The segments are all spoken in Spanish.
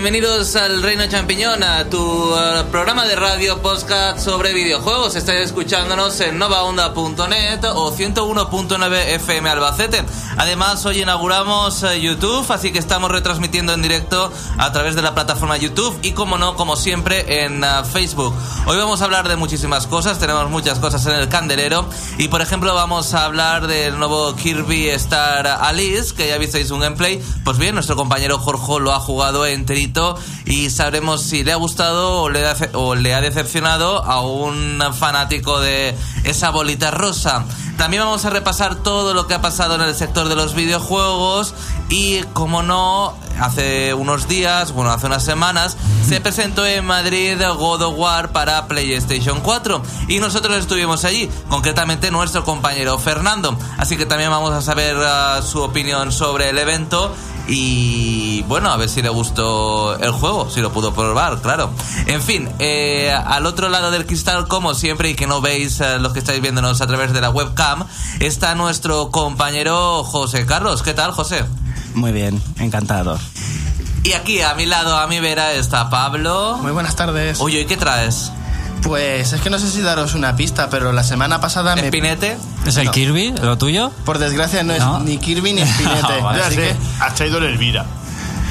Bienvenidos al Reino Champiñón, a tu programa de radio podcast sobre videojuegos. Estáis escuchándonos en novaonda.net o 101.9 FM Albacete. Además, hoy inauguramos uh, YouTube, así que estamos retransmitiendo en directo a través de la plataforma YouTube y, como no, como siempre, en uh, Facebook. Hoy vamos a hablar de muchísimas cosas, tenemos muchas cosas en el candelero y, por ejemplo, vamos a hablar del nuevo Kirby Star Alice, que ya visteis un gameplay. Pues bien, nuestro compañero Jorge lo ha jugado enterito y sabremos si le ha gustado o le ha, o le ha decepcionado a un fanático de esa bolita rosa. También vamos a repasar todo lo que ha pasado en el sector de los videojuegos y, como no, hace unos días, bueno, hace unas semanas, se presentó en Madrid God of War para PlayStation 4 y nosotros estuvimos allí, concretamente nuestro compañero Fernando. Así que también vamos a saber uh, su opinión sobre el evento y bueno, a ver si le gustó el juego, si lo pudo probar, claro. En fin, eh, al otro lado del cristal, como siempre, y que no veis eh, los que estáis viéndonos a través de la webcam, está nuestro compañero José Carlos. ¿Qué tal, José? Muy bien, encantado. Y aquí a mi lado, a mi vera, está Pablo. Muy buenas tardes. Oye, ¿y qué traes? Pues es que no sé si daros una pista, pero la semana pasada me... ¿Espinete? ¿Es el No. Kirby, lo tuyo? Por desgracia no, ¿No? es ni Kirby ni Spinete. Ah, vale. Ya así que... has traído el Elvira.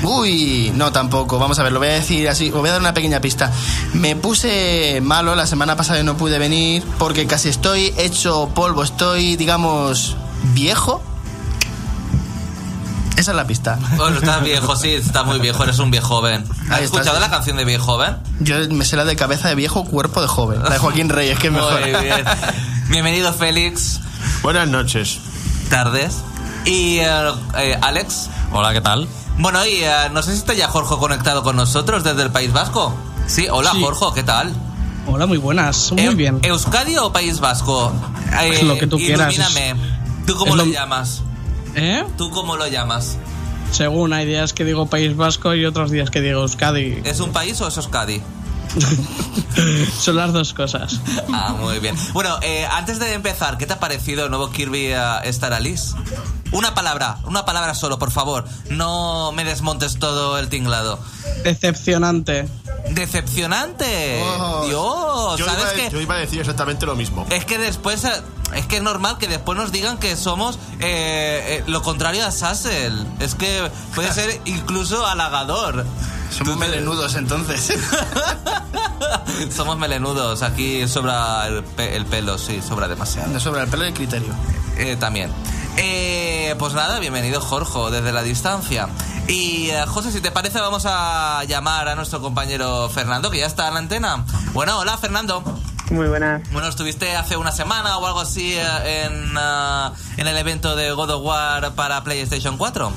Uy, no tampoco. Vamos a ver, lo voy a decir así. Os voy a dar una pequeña pista. Me puse malo la semana pasada y no pude venir porque casi estoy hecho polvo. Estoy, digamos, viejo. Esa es la pista. Bueno, está viejo, sí, está muy viejo, eres un viejo joven. ¿Has Ahí está, escuchado sí. la canción de viejo joven? Yo me sé la de cabeza de viejo, cuerpo de joven. La de Joaquín Reyes, que es mejor. Muy bien. Bienvenido, Félix. Buenas noches. Tardes. Y eh, eh, Alex. Hola, ¿qué tal? Bueno, y eh, no sé si está ya Jorge conectado con nosotros desde el País Vasco. Sí, hola Sí. Jorge, ¿qué tal? Hola, muy buenas. Muy bien. ¿Euskadi o País Vasco? Eh, Pues lo que tú quieras. Ilumíname. ¿Tú cómo lo, lo- llamas? ¿Eh? ¿Tú cómo lo llamas? Según hay días que digo País Vasco y otros días que digo Euskadi. ¿Es un país o es Euskadi? Son las dos cosas. Ah, muy bien. Bueno, eh, antes de empezar, ¿qué te ha parecido el nuevo Kirby uh, Star Alice? Una palabra, una palabra solo, por favor. No me desmontes todo el tinglado. Decepcionante. Decepcionante. Oh. Dios, Yo ¿sabes iba, qué? yo iba a decir exactamente lo mismo. Es que después, es que es normal que después nos digan que somos eh, eh, lo contrario a Sassel. Es que puede ser incluso halagador. Somos melenudos entonces. Somos melenudos, aquí sobra el, pe- el pelo, sí, sobra demasiado. No sobra el pelo y el criterio. Eh, también. Eh, pues nada, bienvenido Jorge desde la distancia. Y eh, José, si te parece, vamos a llamar a nuestro compañero Fernando, que ya está en la antena. Bueno, hola Fernando. Muy buenas. Bueno, estuviste hace una semana o algo así eh, en, ah, en el evento de God of War para PlayStation 4.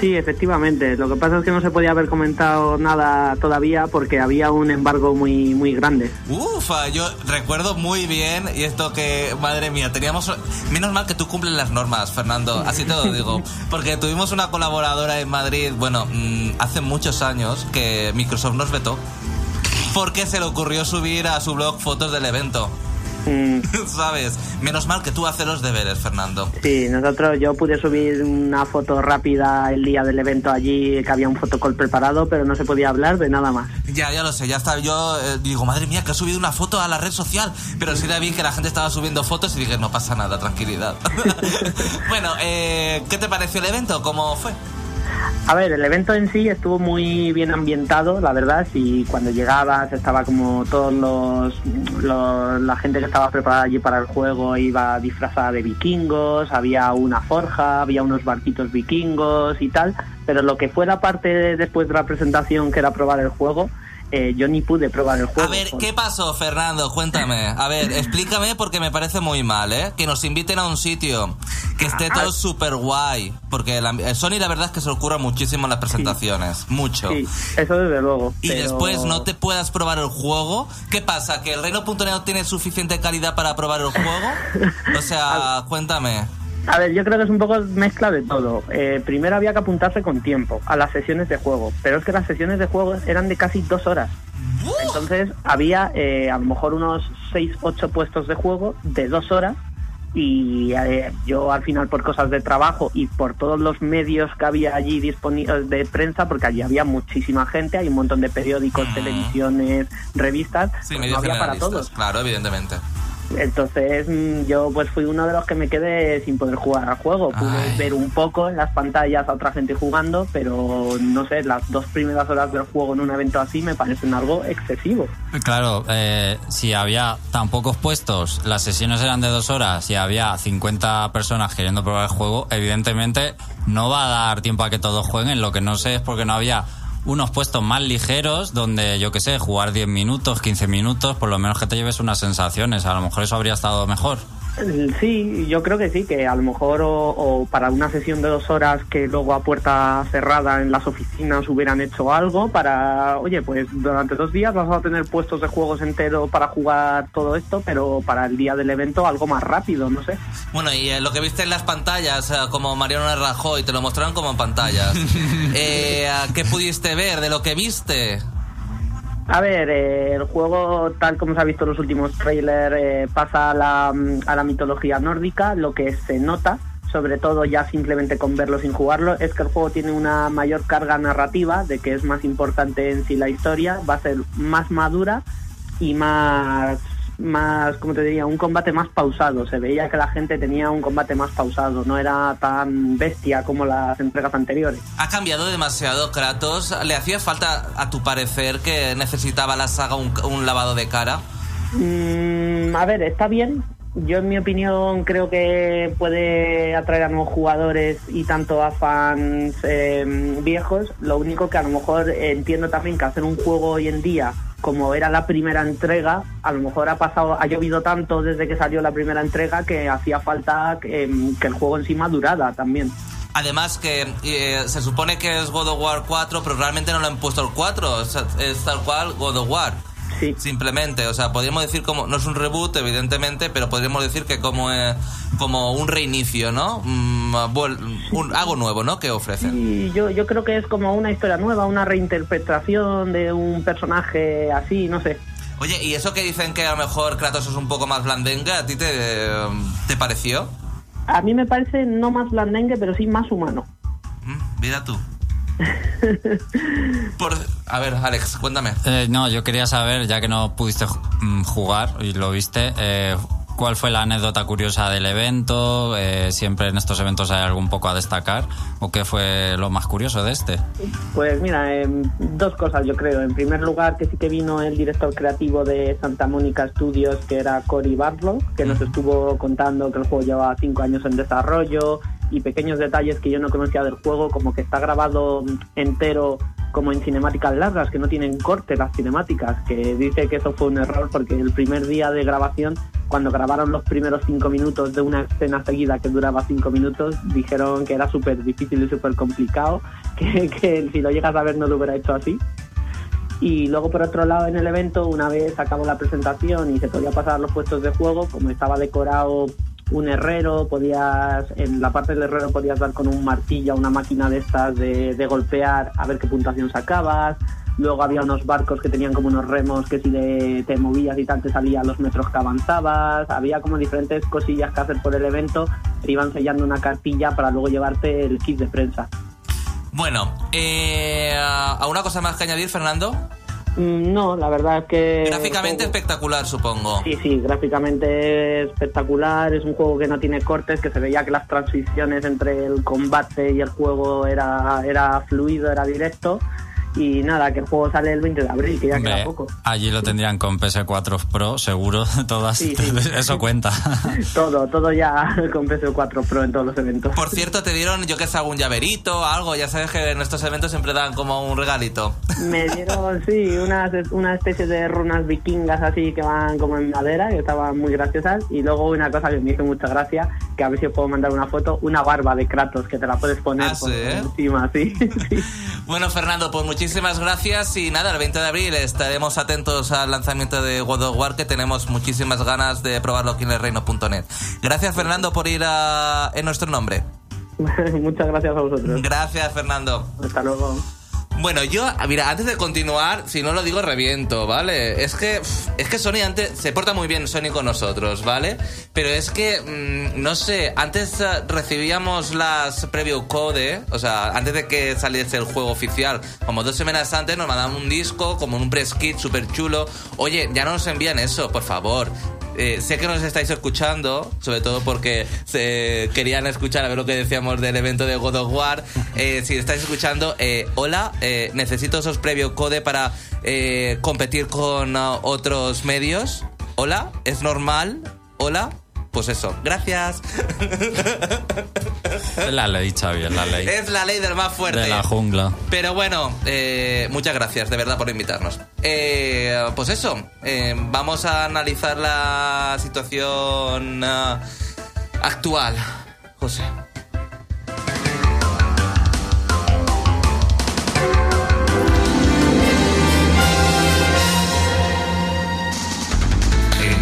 Sí, efectivamente. Lo que pasa es que no se podía haber comentado nada todavía porque había un embargo muy muy grande. Ufa, yo recuerdo muy bien y esto que, madre mía, teníamos... Menos mal que tú cumples las normas, Fernando, así te lo digo. Porque tuvimos una colaboradora en Madrid, bueno, mm, hace muchos años que Microsoft nos vetó porque se le ocurrió subir a su blog fotos del evento. Mm, ¿Sabes? Menos mal que tú haces los deberes, Fernando. sí, nosotros yo pude subir una foto rápida el día del evento allí que había un fotocall preparado, pero no se podía hablar de nada más. Ya, ya lo sé, ya está. Yo eh, digo, madre mía, que ha subido una foto a la red social. Pero sí la vi que la gente estaba subiendo fotos y dije, no pasa nada, tranquilidad. bueno, eh, ¿qué te pareció el evento? ¿Cómo fue? A ver, el evento en sí estuvo muy bien ambientado, la verdad, y cuando llegabas estaba como todos los, los- la gente que estaba preparada allí para el juego iba disfrazada de vikingos, había una forja, había unos barquitos vikingos y tal, pero lo que fue la parte de- después de la presentación que era probar el juego, eh, yo ni pude probar el juego. A ver, ¿qué pasó, Fernando? Cuéntame. A ver, explícame porque me parece muy mal, ¿eh? Que nos inviten a un sitio, que esté todo súper guay. Porque la, el Sony la verdad es que se le ocurre muchísimo en las presentaciones. Mucho. Sí, eso desde luego. Y pero- después no te puedas probar el juego. ¿Qué pasa? ¿Que el Reino.net no tiene suficiente calidad para probar el juego? O sea, cuéntame. A ver, yo creo que es un poco mezcla de todo. Eh, primero había que apuntarse con tiempo a las sesiones de juego, pero es que las sesiones de juego eran de casi dos horas. Entonces había eh, a lo mejor unos 6, 8 puestos de juego de dos horas y eh, yo al final por cosas de trabajo y por todos los medios que había allí disponibles de prensa, porque allí había muchísima gente, hay un montón de periódicos, Mm. televisiones, revistas, Sí, pues no había para todos. Claro, evidentemente. Entonces mm, yo pues fui uno de los que me quedé sin poder jugar al juego. Pude Ay. ver un poco en las pantallas a otra gente jugando, pero no sé, las dos primeras horas del juego en un evento así me parecen algo excesivo. Claro, eh, si había tan pocos puestos, las sesiones eran de dos horas y había 50 personas queriendo probar el juego, evidentemente no va a dar tiempo a que todos jueguen. Lo que no sé es porque no había unos puestos más ligeros donde, yo qué sé, jugar 10 minutos, 15 minutos, por lo menos que te lleves unas sensaciones. A lo mejor eso habría estado mejor. Sí, yo creo que sí, que a lo mejor o, o para una sesión de dos horas que luego a puerta cerrada en las oficinas hubieran hecho algo para, oye, pues durante dos días vas a tener puestos de juegos enteros para jugar todo esto, pero para el día del evento algo más rápido, no sé. Bueno, y eh, lo que viste en las pantallas, eh, como Mariano Rajoy, te lo mostraron como en pantallas. Eh, ¿Qué pudiste ver de lo que viste? A ver, eh, el juego, tal como se ha visto en los últimos trailers, eh, pasa a la, mm, a la mitología nórdica. Lo que se nota, sobre todo ya simplemente con verlo sin jugarlo, es que el juego tiene una mayor carga narrativa, de que es más importante en sí la historia, va a ser más madura y más, más, como te diría, un combate más pausado. Se veía que la gente tenía un combate más pausado, no era tan bestia como las entregas anteriores. Ha cambiado demasiado Kratos. ¿Le hacía falta, a tu parecer, que necesitaba la saga un, un lavado de cara? Mm, a ver, está bien. Yo, en mi opinión, creo que puede atraer a nuevos jugadores y tanto a fans eh, viejos. Lo único que a lo mejor entiendo también que hacer un juego hoy en día, como era la primera entrega, a lo mejor ha pasado, ha llovido tanto desde que salió la primera entrega que hacía falta que, que el juego en sí madurara también. Además que eh, se supone que es God of War 4, pero realmente no lo han puesto el 4. Es, es tal cual God of War. Sí. Simplemente, o sea, podríamos decir como, no es un reboot, evidentemente, pero podríamos decir que como, eh, como un reinicio, ¿no? Mm, un, algo nuevo, ¿no? Que ofrecen. Y yo, yo creo que es como una historia nueva, una reinterpretación de un personaje así, no sé. Oye, ¿y eso que dicen que a lo mejor Kratos es un poco más blandenga, a ti te, te pareció? A mí me parece no más blandengue, pero sí más humano. Mm, Mira tú. Por, a ver, Alex, cuéntame. Eh, no, yo quería saber, ya que no pudiste mm, jugar y lo viste, eh, ¿cuál fue la anécdota curiosa del evento? Eh, ¿Siempre en estos eventos hay algo un poco a destacar? ¿O qué fue lo más curioso de este? Pues mira, em, dos cosas yo creo. En primer lugar, que sí que vino el director creativo de Santa Mónica Studios, que era Cory Barlow, que nos estuvo contando que el juego lleva cinco años en desarrollo y pequeños detalles que yo no conocía del juego, como que está grabado entero como en cinemáticas largas, que no tienen corte las cinemáticas, que dice que eso fue un error porque el primer día de grabación, cuando grabaron los primeros cinco minutos de una escena seguida que duraba cinco minutos, dijeron que era súper difícil y súper complicado, que, si lo llegas a ver no lo hubiera hecho así. Y luego por otro lado en el evento, una vez acabó la presentación y se podía pasar los puestos de juego, como estaba decorado un herrero, podías, en la parte del herrero podías dar con un martillo a una máquina de estas de, de golpear a ver qué puntuación sacabas. Luego había unos barcos que tenían como unos remos que si de- te movías y tal te salían los metros que avanzabas. Había como diferentes cosillas que hacer por el evento. Te iban sellando una cartilla para luego llevarte el kit de prensa. Bueno, eh, ¿a una cosa más que añadir, Fernando? Mm, No, la verdad es que... Gráficamente juego- espectacular, supongo. Sí, sí, gráficamente espectacular, es un juego que no tiene cortes, que se veía que las transiciones entre el combate y el juego era, era fluido, era directo. Y nada, que el juego sale el 20 de abril, que ya queda Hombre, poco. allí lo tendrían con PS4 Pro, seguro, todas. Sí, sí. Eso cuenta. Todo, todo ya con PS4 Pro en todos los eventos. Por cierto, te dieron, yo que sé, algún llaverito, algo. Ya sabes que en estos eventos siempre dan como un regalito. Me dieron, sí, una, una especie de runas vikingas así que van como en madera, que estaban muy graciosas. Y luego una cosa que me hizo mucha gracia, que a ver si os puedo mandar una foto, una barba de Kratos, que te la puedes poner Ah, por ¿sí? encima, sí. sí. Bueno, Fernando, pues muchísimas gracias. Y nada, el 20 de abril estaremos atentos al lanzamiento de God of War, que tenemos muchísimas ganas de probarlo aquí en el reino.net. Gracias, Fernando, por ir a, en nuestro nombre. Muchas gracias a vosotros. Gracias, Fernando. Hasta luego. Bueno, yo, mira, antes de continuar, si no lo digo, reviento, ¿vale? Es que, es que Sony antes se porta muy bien Sony con nosotros, ¿vale? Pero es que, mm, no sé, antes eh, recibíamos las preview code, o sea, antes de que saliese el juego oficial, como dos semanas antes nos mandaban un disco, como un press kit súper chulo. Oye, ya no nos envían eso, por favor. Eh, sé que nos estáis escuchando, sobre todo porque se querían escuchar a ver lo que decíamos del evento de God of War. Eh, si estáis escuchando, eh, hola, eh, necesito esos previo code para eh, competir con uh, otros medios. Hola, es normal. Hola, pues eso, gracias. Es la ley, Xavi, es la ley. es la ley del más fuerte. De la jungla. Pero bueno, eh, muchas gracias de verdad por invitarnos. Eh, pues eso, eh, vamos a analizar la situación ah, actual. José.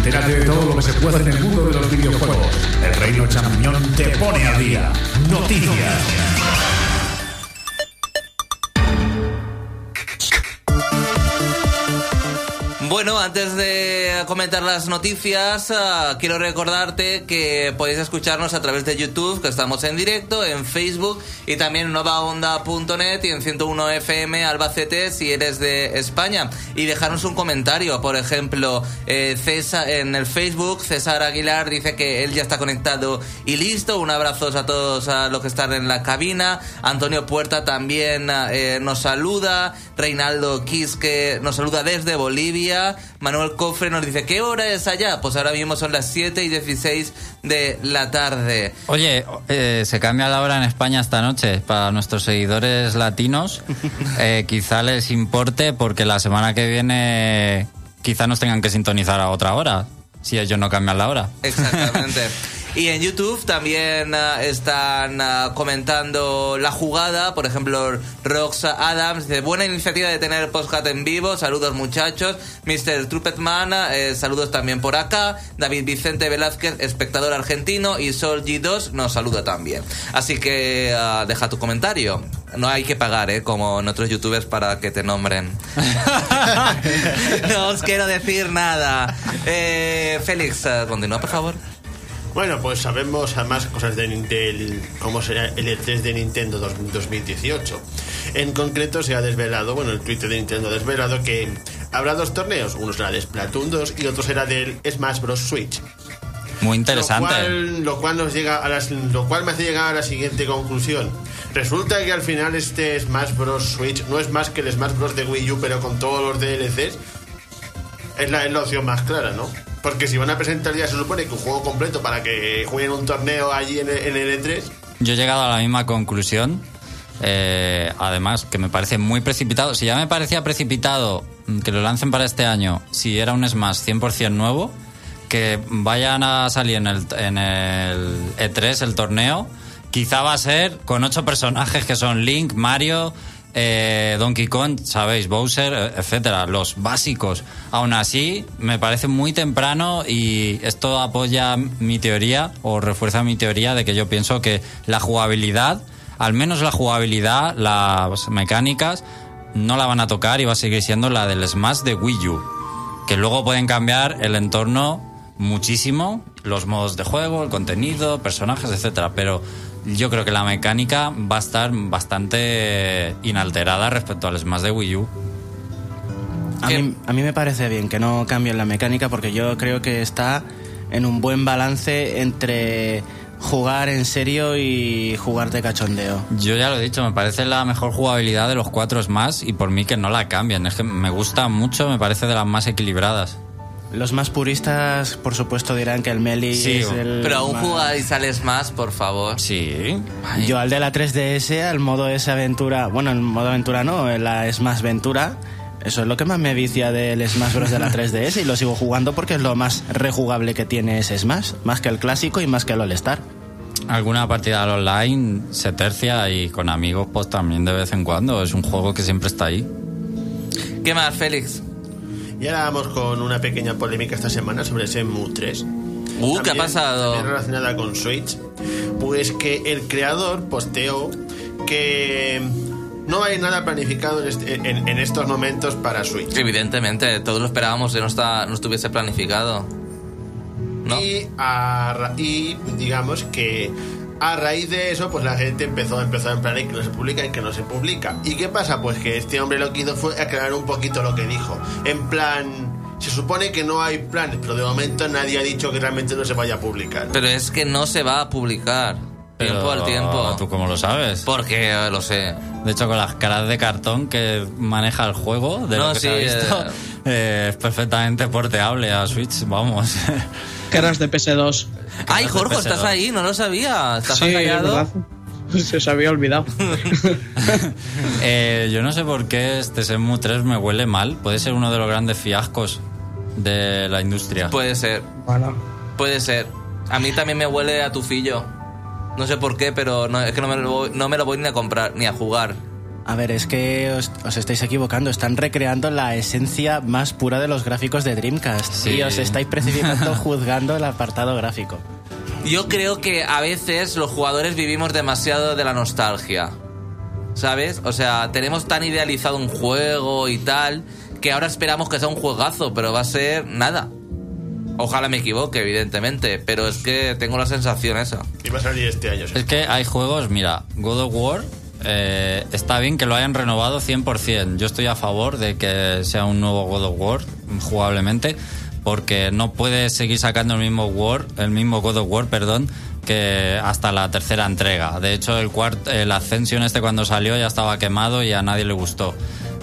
Entérate de todo lo que se puede en el mundo de los videojuegos. El Reino Champiñón te pone al día. Noticias. Bueno, antes de comentar las noticias, ah, quiero recordarte que podéis escucharnos a través de YouTube, que estamos en directo, en Facebook y también en novaonda.net y en 101 FM Albacete si eres de España. Y dejarnos un comentario, por ejemplo, eh, César, en el Facebook, César Aguilar dice que él ya está conectado y listo. Un abrazo a todos a los que están en la cabina. Antonio Puerta también eh, nos saluda. Reinaldo Quisque nos saluda desde Bolivia. Manuel Cofre nos dice, ¿qué hora es allá? Pues ahora mismo son las 7 y 16 de la tarde. Oye, eh, se cambia la hora en España esta noche para nuestros seguidores latinos. Eh, quizá les importe porque la semana que viene quizá nos tengan que sintonizar a otra hora si ellos no cambian la hora. Exactamente. Y en YouTube también ah, están ah, comentando la jugada. Por ejemplo, Rox Adams dice: Buena iniciativa de tener podcast en vivo. Saludos, muchachos. Mr. Truppetman, eh, saludos también por acá. David Vicente Velázquez, espectador argentino. Y Sol G2 nos saluda también. Así que ah, deja tu comentario. No hay que pagar, ¿eh? Como en otros youtubers para que te nombren. no os quiero decir nada. Eh, Félix, ah, continúa, por favor. Bueno, pues sabemos además cosas de cómo será el E3 de Nintendo 2018. En concreto se ha desvelado, bueno, el Twitter de Nintendo ha desvelado que habrá dos torneos, uno será de Splatoon 2 y otro será del Smash Bros. Switch. Muy interesante. Lo cual, lo cual nos llega a las, lo cual me hace llegar a la siguiente conclusión. Resulta que al final este Smash Bros. Switch no es más que el Smash Bros. de Wii U, pero con todos los DLCs. Es la, es la opción más clara, ¿no? Porque si van a presentar ya se supone que un juego completo para que jueguen un torneo allí en el, en el E3. Yo he llegado a la misma conclusión. eh, además, que me parece muy precipitado. Si ya me parecía precipitado que lo lancen para este año, si era un Smash 100% nuevo, que vayan a salir en el, en el E3, el torneo, quizá va a ser con ocho personajes que son Link, Mario, eh, Donkey Kong, sabéis, Bowser, eh, etcétera, los básicos. Aún así, me parece muy temprano y esto apoya mi teoría o refuerza mi teoría de que yo pienso que la jugabilidad, al menos la jugabilidad, las mecánicas, no la van a tocar y va a seguir siendo la del Smash de Wii U. Que luego pueden cambiar el entorno muchísimo, los modos de juego, el contenido, personajes, etcétera, pero yo creo que la mecánica va a estar bastante inalterada respecto al Smash de Wii U. A mí, a mí me parece bien que no cambien la mecánica porque yo creo que está en un buen balance entre jugar en serio y jugar de cachondeo. Yo ya lo he dicho, me parece la mejor jugabilidad de los cuatro Smash y por mí que no la cambien. Es que me gusta mucho, me parece de las más equilibradas. Los más puristas, por supuesto, dirán que el Melee Sí, es el. Pero aún más- jugáis al Smash, por favor. Sí. Yo al de la 3DS, al modo esa aventura, bueno, el modo aventura no, la Smash Ventura, eso es lo que más me vicia del Smash Bros. de la 3DS y lo sigo jugando porque es lo más rejugable que tiene ese Smash, más que el clásico y más que el All Star. Alguna partida al online se tercia y con amigos pues también de vez en cuando. Es un juego que siempre está ahí. ¿Qué más, Félix? Y ahora vamos con una pequeña polémica esta semana sobre Shenmue 3. Uh, ¿qué ha pasado? Relacionada con Switch. Pues que el creador posteó que no hay nada planificado en, este- en- en estos momentos para Switch. Evidentemente, todos lo esperábamos que no, está, no estuviese planificado. ¿No? Y, a ra- y digamos que a raíz de eso, pues la gente empezó, empezó en plan, "Ay, que no se publica y que no se publica. ¿Y qué pasa? Pues que este hombre lo que hizo fue aclarar un poquito lo que dijo. En plan, se supone que no hay planes, pero de momento nadie ha dicho que realmente no se vaya a publicar. Pero es que no se va a publicar. Tiempo al tiempo. ¿Tú cómo lo sabes? Porque eh, lo sé. De hecho, con las caras de cartón que maneja el juego, de No, lo que se ha sí, visto, eh. eh, es perfectamente porteable a Switch, vamos. Caras de PS2. Ay, Jorge, PS2. estás ahí, no lo sabía. Estás Sí, es callado. verdad. Se os había olvidado. Eh, yo no sé por qué este Shenmue 3 me huele mal. Puede ser uno de los grandes fiascos de la industria. Puede ser, bueno. puede ser. A mí también me huele a tufillo. No sé por qué, pero no, es que no me, lo voy, no me lo voy ni a comprar, ni a jugar. A ver, es que os, os estáis equivocando. Están recreando la esencia más pura de los gráficos de Dreamcast. Sí. Y os estáis precipitando juzgando el apartado gráfico. Yo creo que a veces los jugadores vivimos demasiado de la nostalgia. ¿Sabes? O sea, tenemos tan idealizado un juego y tal que ahora esperamos que sea un juegazo, pero va a ser nada. Ojalá me equivoque, evidentemente, pero es que tengo la sensación esa. Y va a salir este año. sí. Es que hay juegos, mira, God of War eh, está bien que lo hayan renovado 100%. Yo estoy a favor de que sea un nuevo God of War jugablemente porque no puedes seguir sacando el mismo War, el mismo God of War, perdón, que hasta la tercera entrega. De hecho, el cuart, el Ascension este cuando salió ya estaba quemado y a nadie le gustó.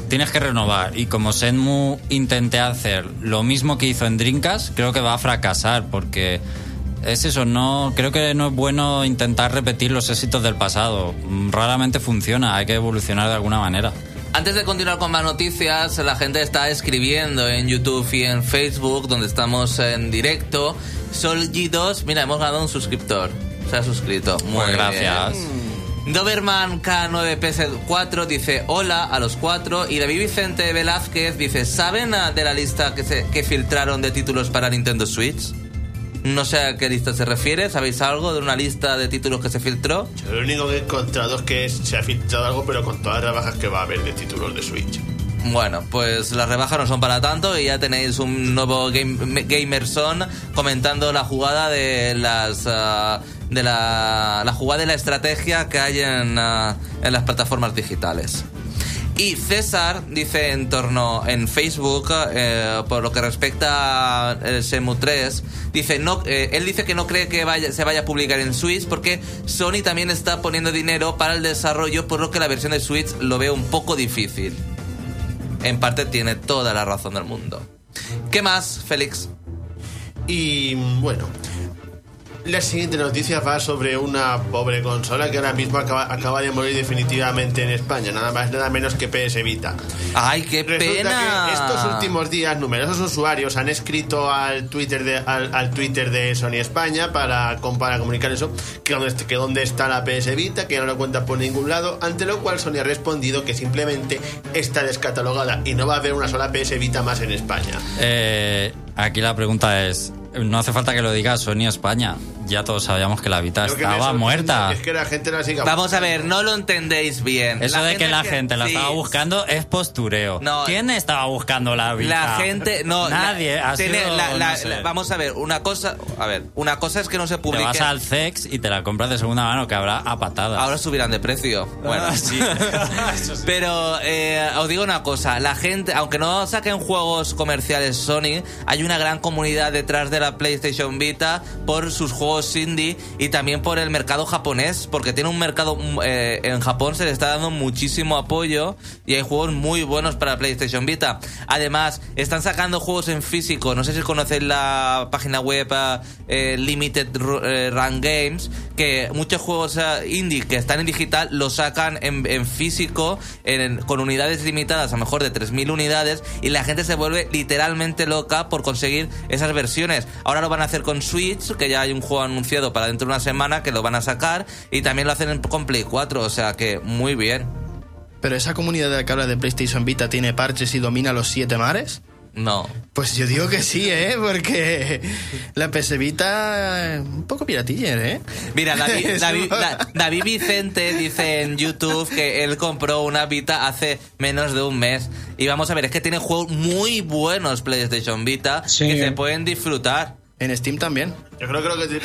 Tienes que renovar y como Senmu intenté hacer lo mismo que hizo en Dreamcast, creo que va a fracasar porque es eso, no creo que no es bueno intentar repetir los éxitos del pasado. Mm, Raramente funciona, hay que evolucionar de alguna manera. Antes de continuar con más noticias, la gente está escribiendo en YouTube y en Facebook, donde estamos en directo. Sol G2, mira, hemos ganado un suscriptor. Se ha suscrito. Muy Pues gracias. bien. Doberman K9PS4 dice hola a los cuatro y David Vicente Velázquez dice ¿saben ah, de la lista que, se, que filtraron de títulos para Nintendo Switch? No sé a qué lista se refiere, ¿sabéis algo de una lista de títulos que se filtró? Yo lo único que he encontrado es que se ha filtrado algo, pero con todas las rebajas que va a haber de títulos de Switch. Bueno, pues las rebajas no son para tanto y ya tenéis un nuevo game, Gamerson comentando la jugada de las ah, de la, la jugada y la estrategia que hay en, ah, en las plataformas digitales. Y César dice en torno en Facebook, eh, por lo que respecta al Semu 3, dice no, eh, él dice que no cree que se vaya a publicar en Switch porque Sony también está poniendo dinero para el desarrollo, por lo que la versión de Switch lo veo un poco difícil. En parte tiene toda la razón del mundo. ¿Qué más, Félix? Y bueno, la siguiente noticia va sobre una pobre consola que ahora mismo acaba, acaba de morir definitivamente en España, nada más nada menos que PS Vita. ¡Ay, qué Resulta pena! que estos últimos días numerosos usuarios han escrito al Twitter de, al, al Twitter de Sony España para, para comunicar eso, que dónde, que dónde está la PS Vita, que no lo cuenta por ningún lado, ante lo cual Sony ha respondido que simplemente está descatalogada y no va a haber una sola PS Vita más en España. Eh, aquí la pregunta es, no hace falta que lo diga Sony España. Ya todos sabíamos que la Vita que estaba muerta. Es que la gente la siga Vamos a ver, no lo entendéis bien. Eso de que la que- gente la sí, estaba buscando es postureo. No. ¿Quién estaba buscando la Vita? La gente, no, Nadie. la- ha tiene- sido, la- la- no sé. la- vamos a ver, una cosa, a ver, una cosa es que no se Te publique. vas al CEX y te la compras de segunda mano, que habrá a patadas. Ahora subirán de precio. Bueno, Ah, sí. Eso sí. Pero eh, os digo una cosa, la gente, aunque no saquen juegos comerciales Sony, hay una gran comunidad detrás de la PlayStation Vita por sus juegos indie y también por el mercado japonés, porque tiene un mercado mm, eh, en Japón se le está dando muchísimo apoyo y hay juegos muy buenos para PlayStation Vita. Además, están sacando juegos en físico, no sé si conocéis la página web eh, Limited eh, Run Games, que muchos juegos indie que están en digital los sacan en, físico con unidades limitadas, a lo mejor de 3.000 unidades, y la gente se vuelve literalmente loca por conseguir esas versiones. Ahora lo van a hacer con Switch, que ya hay un juego anunciado para dentro de una semana que lo van a sacar, y también lo hacen en- con Play 4, o sea que muy bien. Pero esa comunidad de la que habla de PlayStation Vita tiene parches y domina los siete mares. No. Pues yo digo que sí, ¿eh? Porque la PS Vita, eh, un poco piratiller, ¿eh? Mira, David, Eso. David- Da- David Vicente dice en YouTube que él compró una Vita hace menos de un mes. Y vamos a ver, es que tiene juegos muy buenos PlayStation Vita Sí. que se pueden disfrutar. En Steam también. Yo creo, creo que...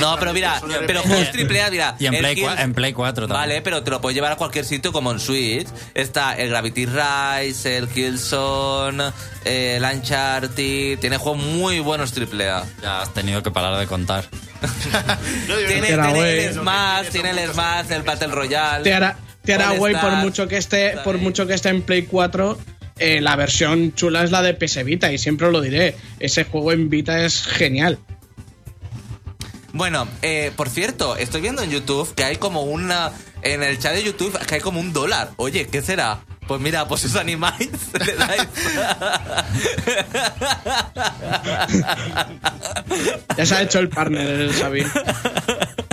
No, pero mira, pero juegos triple A, mira. Y en el Play, Gears- en Play 4 también. Vale, pero te lo puedes llevar a cualquier sitio como en Switch. Está el Gravity Rise, el Killzone, el Uncharted. Tiene juegos muy buenos AAA. Ya has tenido que parar de contar. Tiene, Era tiene el Smash, tiene el Smash, el Battle Royale. Te hará, te hará All guay por Stars, mucho que esté, por mucho que esté en Play 4. Eh, la versión chula es la de PS Vita y siempre lo diré. Ese juego en Vita es genial. Bueno, eh, por cierto, estoy viendo en YouTube que hay como una. En el chat de YouTube que hay como un dólar. Oye, ¿qué será? Pues mira, pues os animáis. le dais. Ya se ha hecho el partner el Xavi.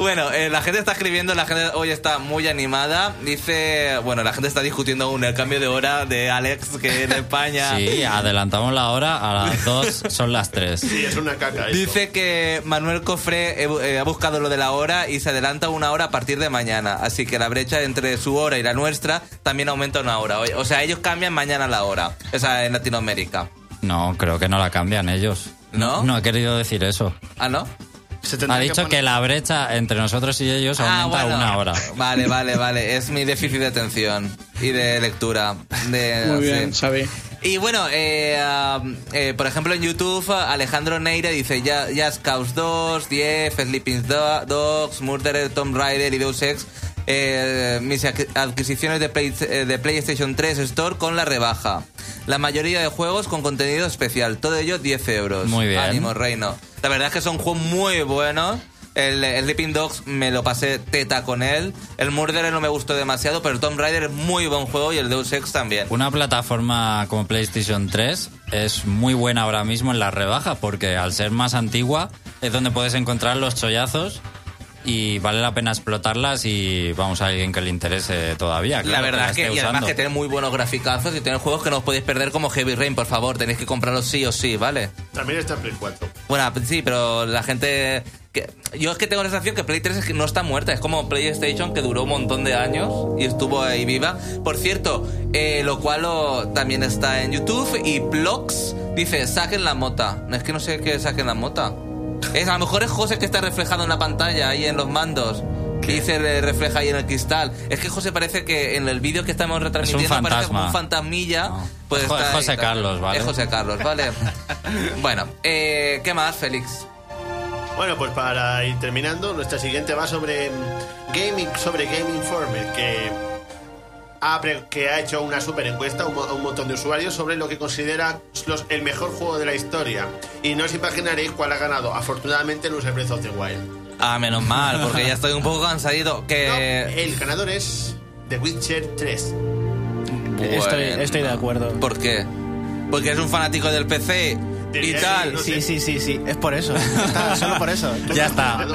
Bueno, eh, la gente está escribiendo, la gente hoy está muy animada. Dice, bueno, la gente está discutiendo aún el cambio de hora de Alex que en España. Sí, adelantamos la hora, a las 2 son las 3. Sí, es una caca esto. Dice que Manuel Cofré eh, eh, ha buscado lo de la hora y se adelanta una hora a partir de mañana. Así que la brecha entre su hora y la nuestra también aumenta una hora. O sea, ellos cambian mañana la hora. O sea, en Latinoamérica. No, creo que no la cambian ellos. ¿No? No he querido decir eso. ¿Ah, no? Ha dicho que poner- la brecha entre nosotros y ellos Ah, aumenta bueno. una hora. Vale, vale, vale. Es mi déficit de atención y de lectura. De, Muy sí. bien, Xavi. Y bueno, eh, um, eh, por ejemplo en YouTube, Alejandro Neira dice ya, Just Cause 2, 10, Sleeping Do- Dogs, Murderer, Tomb Raider y Deus Ex. Eh, mis adqu- adquisiciones de, Play- eh, de PlayStation 3 Store con la rebaja. La mayoría de juegos con contenido especial. Todo ello 10 euros. Muy bien. Ánimo, Reino. La verdad es que son juegos muy buenos. El, el Sleeping Dogs me lo pasé teta con él. El Murderer no me gustó demasiado, pero el Tomb Raider es muy buen juego y el Deus Ex también. Una plataforma como PlayStation 3 es muy buena ahora mismo en la rebaja porque al ser más antigua es donde puedes encontrar los chollazos y vale la pena explotarlas y vamos a alguien que le interese todavía. La claro, verdad es que, y además que tiene muy buenos graficazos y tiene juegos que no os podéis perder como Heavy Rain, por favor, tenéis que comprarlos sí o sí, ¿vale? También está Play 4. Bueno, sí, pero la gente... Que, yo es que tengo la sensación que Play 3 es que no está muerta, es como PlayStation que duró un montón de años y estuvo ahí viva. Por cierto, eh, lo cual lo- también está en YouTube y Blogs dice, saquen la mota. Es que no sé qué saquen la mota. Es, a lo mejor es José que está reflejado en la pantalla, ahí en los mandos. Y se le refleja ahí en el cristal. Es que José parece que en el vídeo que estamos retransmitiendo parece como fantasma. un fantasmilla. No. Pues Es ahí, José está. Carlos, ¿vale? Es José Carlos, ¿vale? bueno, eh, ¿qué más, Félix? Bueno, pues para ir terminando, nuestra siguiente va sobre Gaming, sobre Game Informer, que ha, que ha hecho una super encuesta a un, un montón de usuarios sobre lo que considera los- el mejor juego de la historia. Y no os imaginaréis cuál ha ganado. Afortunadamente no es el Breath of the Wild. Ah, menos mal, porque ya estoy un poco cansadito. No, Que. el ganador es The Witcher 3. Estoy- Bueno. estoy de acuerdo. ¿Por qué? Porque eres un fanático del PC y tal. que no Sí, sé. sí, sí, sí. Es por eso. Está, solo por eso. Ya está.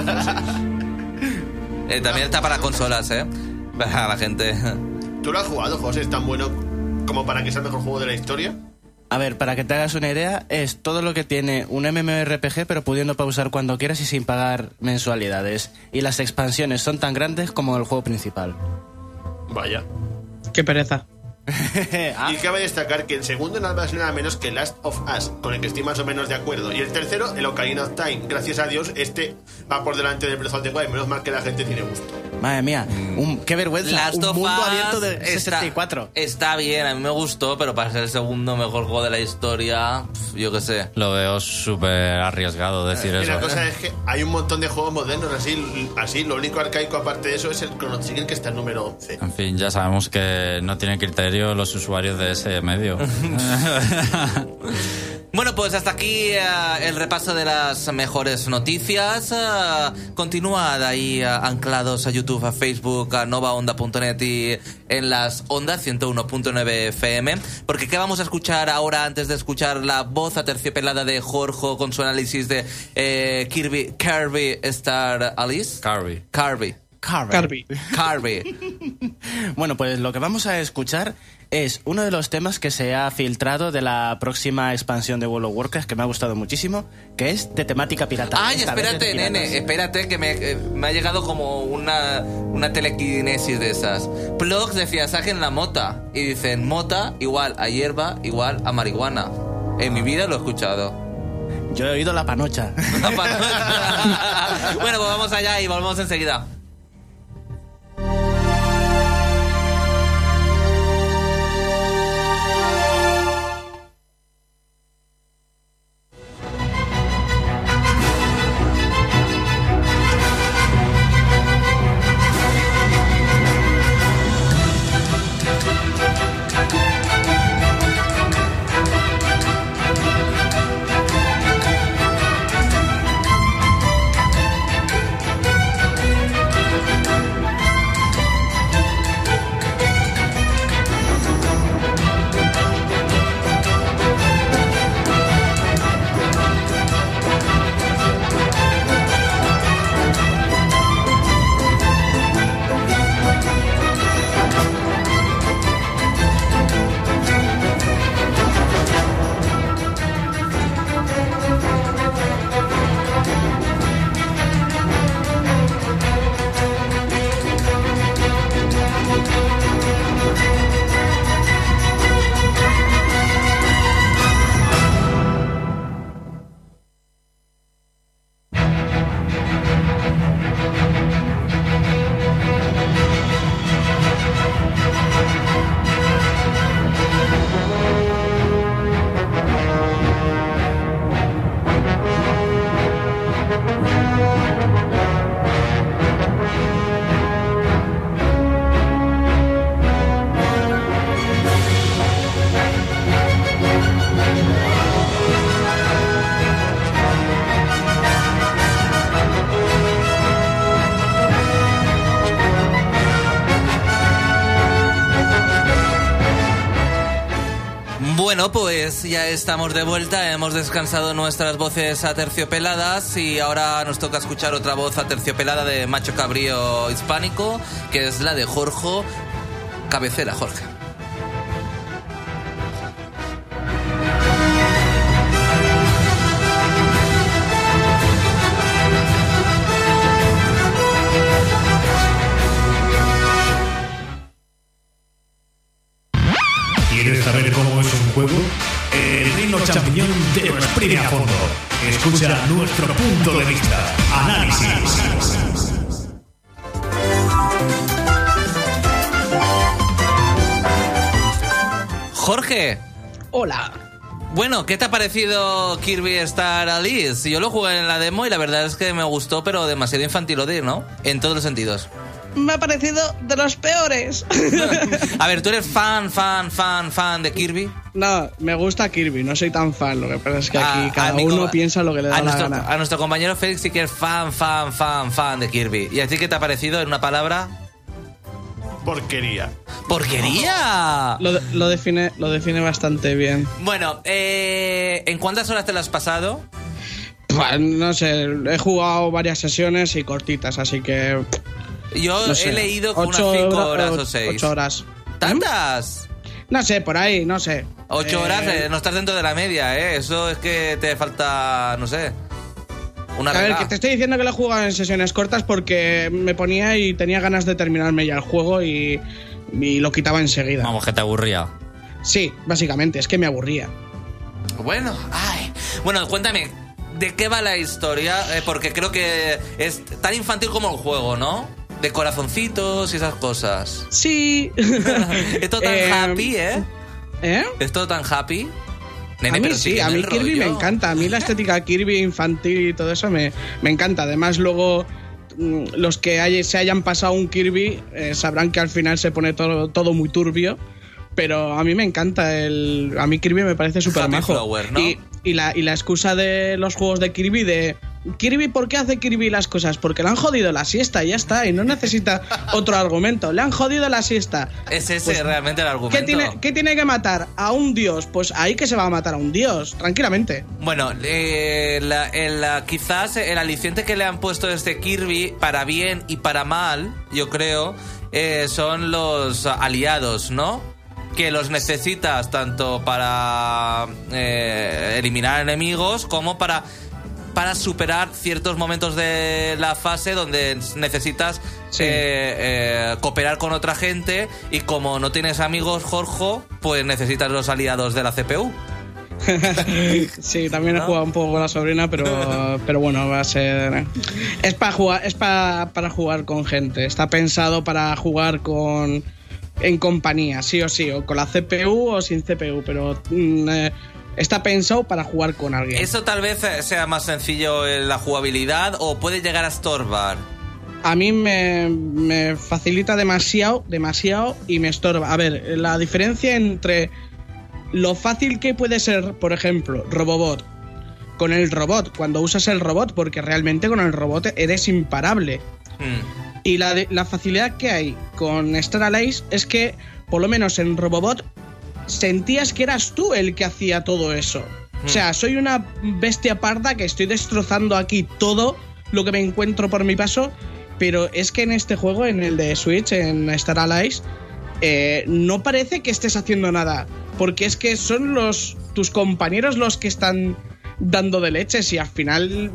Eh, también está para consolas, ¿eh? Para la gente. ¿Tú lo has jugado, José? ¿Es tan bueno como para que sea el mejor juego de la historia? A ver, para que te hagas una idea, es todo lo que tiene un MMORPG, pero pudiendo pausar cuando quieras y sin pagar mensualidades. Y las expansiones son tan grandes como el juego principal. Vaya. Qué pereza. Ah, Y cabe destacar que el segundo nada más y nada menos que Last of Us, con el que estoy más o menos de acuerdo. Y el tercero, el Ocarina of Time. Gracias a Dios, este va por delante del Breath of the Wild. Menos mal que la gente tiene gusto. Madre mía, un, qué vergüenza. Last un of mundo Us abierto de está- 64. Está, bien, a mí me gustó, pero para ser el segundo mejor juego de la historia, yo qué sé. Lo veo súper arriesgado decir Y eso. la cosa es que hay un montón de juegos modernos así. así Lo único arcaico aparte de eso es el Chrono Trigger que está en número 11. En fin, ya sabemos que no tienen criterio los usuarios de ese medio. Bueno, pues hasta aquí eh, el repaso de las mejores noticias. Eh, continuad ahí eh, anclados a YouTube, a Facebook, a novaonda.net y en las ondas 101.9 FM. Porque ¿qué vamos a escuchar ahora antes de escuchar la voz aterciopelada de Jorge con su análisis de eh, Kirby, Kirby Star Alice? Carby. Kirby. Carby. Carby. Bueno, pues lo que vamos a escuchar es uno de los temas que se ha filtrado de la próxima expansión de World of Warcraft que me ha gustado muchísimo, que es de temática pirata. Ay, Esta de espérate, nene, espérate, que me, eh, me ha llegado como una, una telequinesis de esas. Plugs decía, saquen la mota. Y dicen, mota igual a hierba, igual a marihuana. En mi vida lo he escuchado. Yo he oído la panocha. bueno, pues vamos allá y volvemos enseguida. Bueno, pues ya estamos de vuelta, hemos descansado nuestras voces aterciopeladas y ahora nos toca escuchar otra voz aterciopelada de macho cabrío hispánico, que es la de Jorge Cabecera, Jorge. Juego? El Reino Champiñón te lo exprime a fondo. Escucha nuestro punto de vista. Análisis. Jorge, Hola. bueno, ¿qué te ha parecido Kirby Star Alice? Yo lo jugué en la demo y la verdad es que me gustó, pero demasiado infantilodir, ¿no? En todos los sentidos. Me ha parecido de los peores. A ver, ¿tú eres fan, fan, fan, fan de Kirby? no, me gusta Kirby, no soy tan fan. Lo que pasa es que aquí A- a cada uno piensa lo que le da a la nuestro, gana. A nuestro compañero Félix sí que es fan, fan, fan, fan de Kirby. ¿Y a ti qué te ha parecido en una palabra? Porquería. ¡Porquería! Lo define, lo define bastante bien. Bueno, eh, ¿en cuántas horas te lo has pasado? Pues, No sé, he jugado varias sesiones y cortitas, así que. Yo No sé, he leído con unas ocho 5 hora- horas o o- 6. ocho horas. ¿Tantas? No sé, por ahí, no sé. 8 Eh, horas, eh, no estás dentro de la media, ¿eh? Eso es que te falta, no sé, una A ver, que te estoy diciendo que lo he jugado en sesiones cortas porque me ponía y tenía ganas de terminarme ya el juego y, y lo quitaba enseguida. Vamos, que te aburría. Sí, básicamente, es que me aburría. Bueno, ay. Bueno, cuéntame, ¿de qué va la historia? Eh, porque creo que es tan infantil como el juego, ¿no? De corazoncitos y esas cosas. Sí. es todo tan Eh, happy, ¿eh? ¿Eh? Es todo tan happy. Nene, a mí sí, a mí Kirby me encanta. A mí la estética Kirby infantil y todo eso me, me encanta. Además, luego mm, los que hay- se hayan pasado un Kirby eh, sabrán que al final se pone todo, todo muy turbio. Pero a mí me encanta el. A mí Kirby me parece súper majo. Flower, ¿no? y, y la, y la excusa de los juegos de Kirby de Kirby, ¿por qué hace Kirby las cosas? Porque le han jodido la siesta y ya está, y no necesita otro argumento. Le han jodido la siesta. Es ese Pues, realmente el argumento. ¿Qué tiene, ¿Qué tiene que matar? ¿A un dios? Pues ahí que se va a matar a un dios, tranquilamente. Bueno, eh, la- el, la- quizás el aliciente que le han puesto este Kirby, para bien y para mal, yo creo, eh, son los aliados, ¿no? Que los necesitas tanto para eh, eliminar enemigos como para, para superar ciertos momentos de la fase donde necesitas Sí. eh, eh, cooperar con otra gente y como no tienes amigos, Jorge, pues necesitas los aliados de la CPU. Sí, también he jugado un poco con la sobrina, pero, pero bueno, va a ser. Es para jugar, es pa- para jugar con gente. Está pensado para jugar con en compañía, sí o sí, o con la CPU o sin CPU, pero mm, eh, está pensado para jugar con alguien. Eso tal vez eh, sea más sencillo en la jugabilidad o puede llegar a estorbar. A mí me, me facilita demasiado, demasiado y me estorba. A ver, la diferencia entre lo fácil que puede ser, por ejemplo, Robobot, con el robot, cuando usas el robot, porque realmente con el robot eres imparable. Hmm. Y la, de- la facilidad que hay con Star Allies es que, por lo menos en Robobot, sentías que eras tú el que hacía todo eso. O sea, soy una bestia parda que estoy destrozando aquí todo lo que me encuentro por mi paso, pero es que en este juego, en el de Switch, en Star Allies, eh, no parece que estés haciendo nada, porque es que son los tus compañeros los que están dando de leches y al final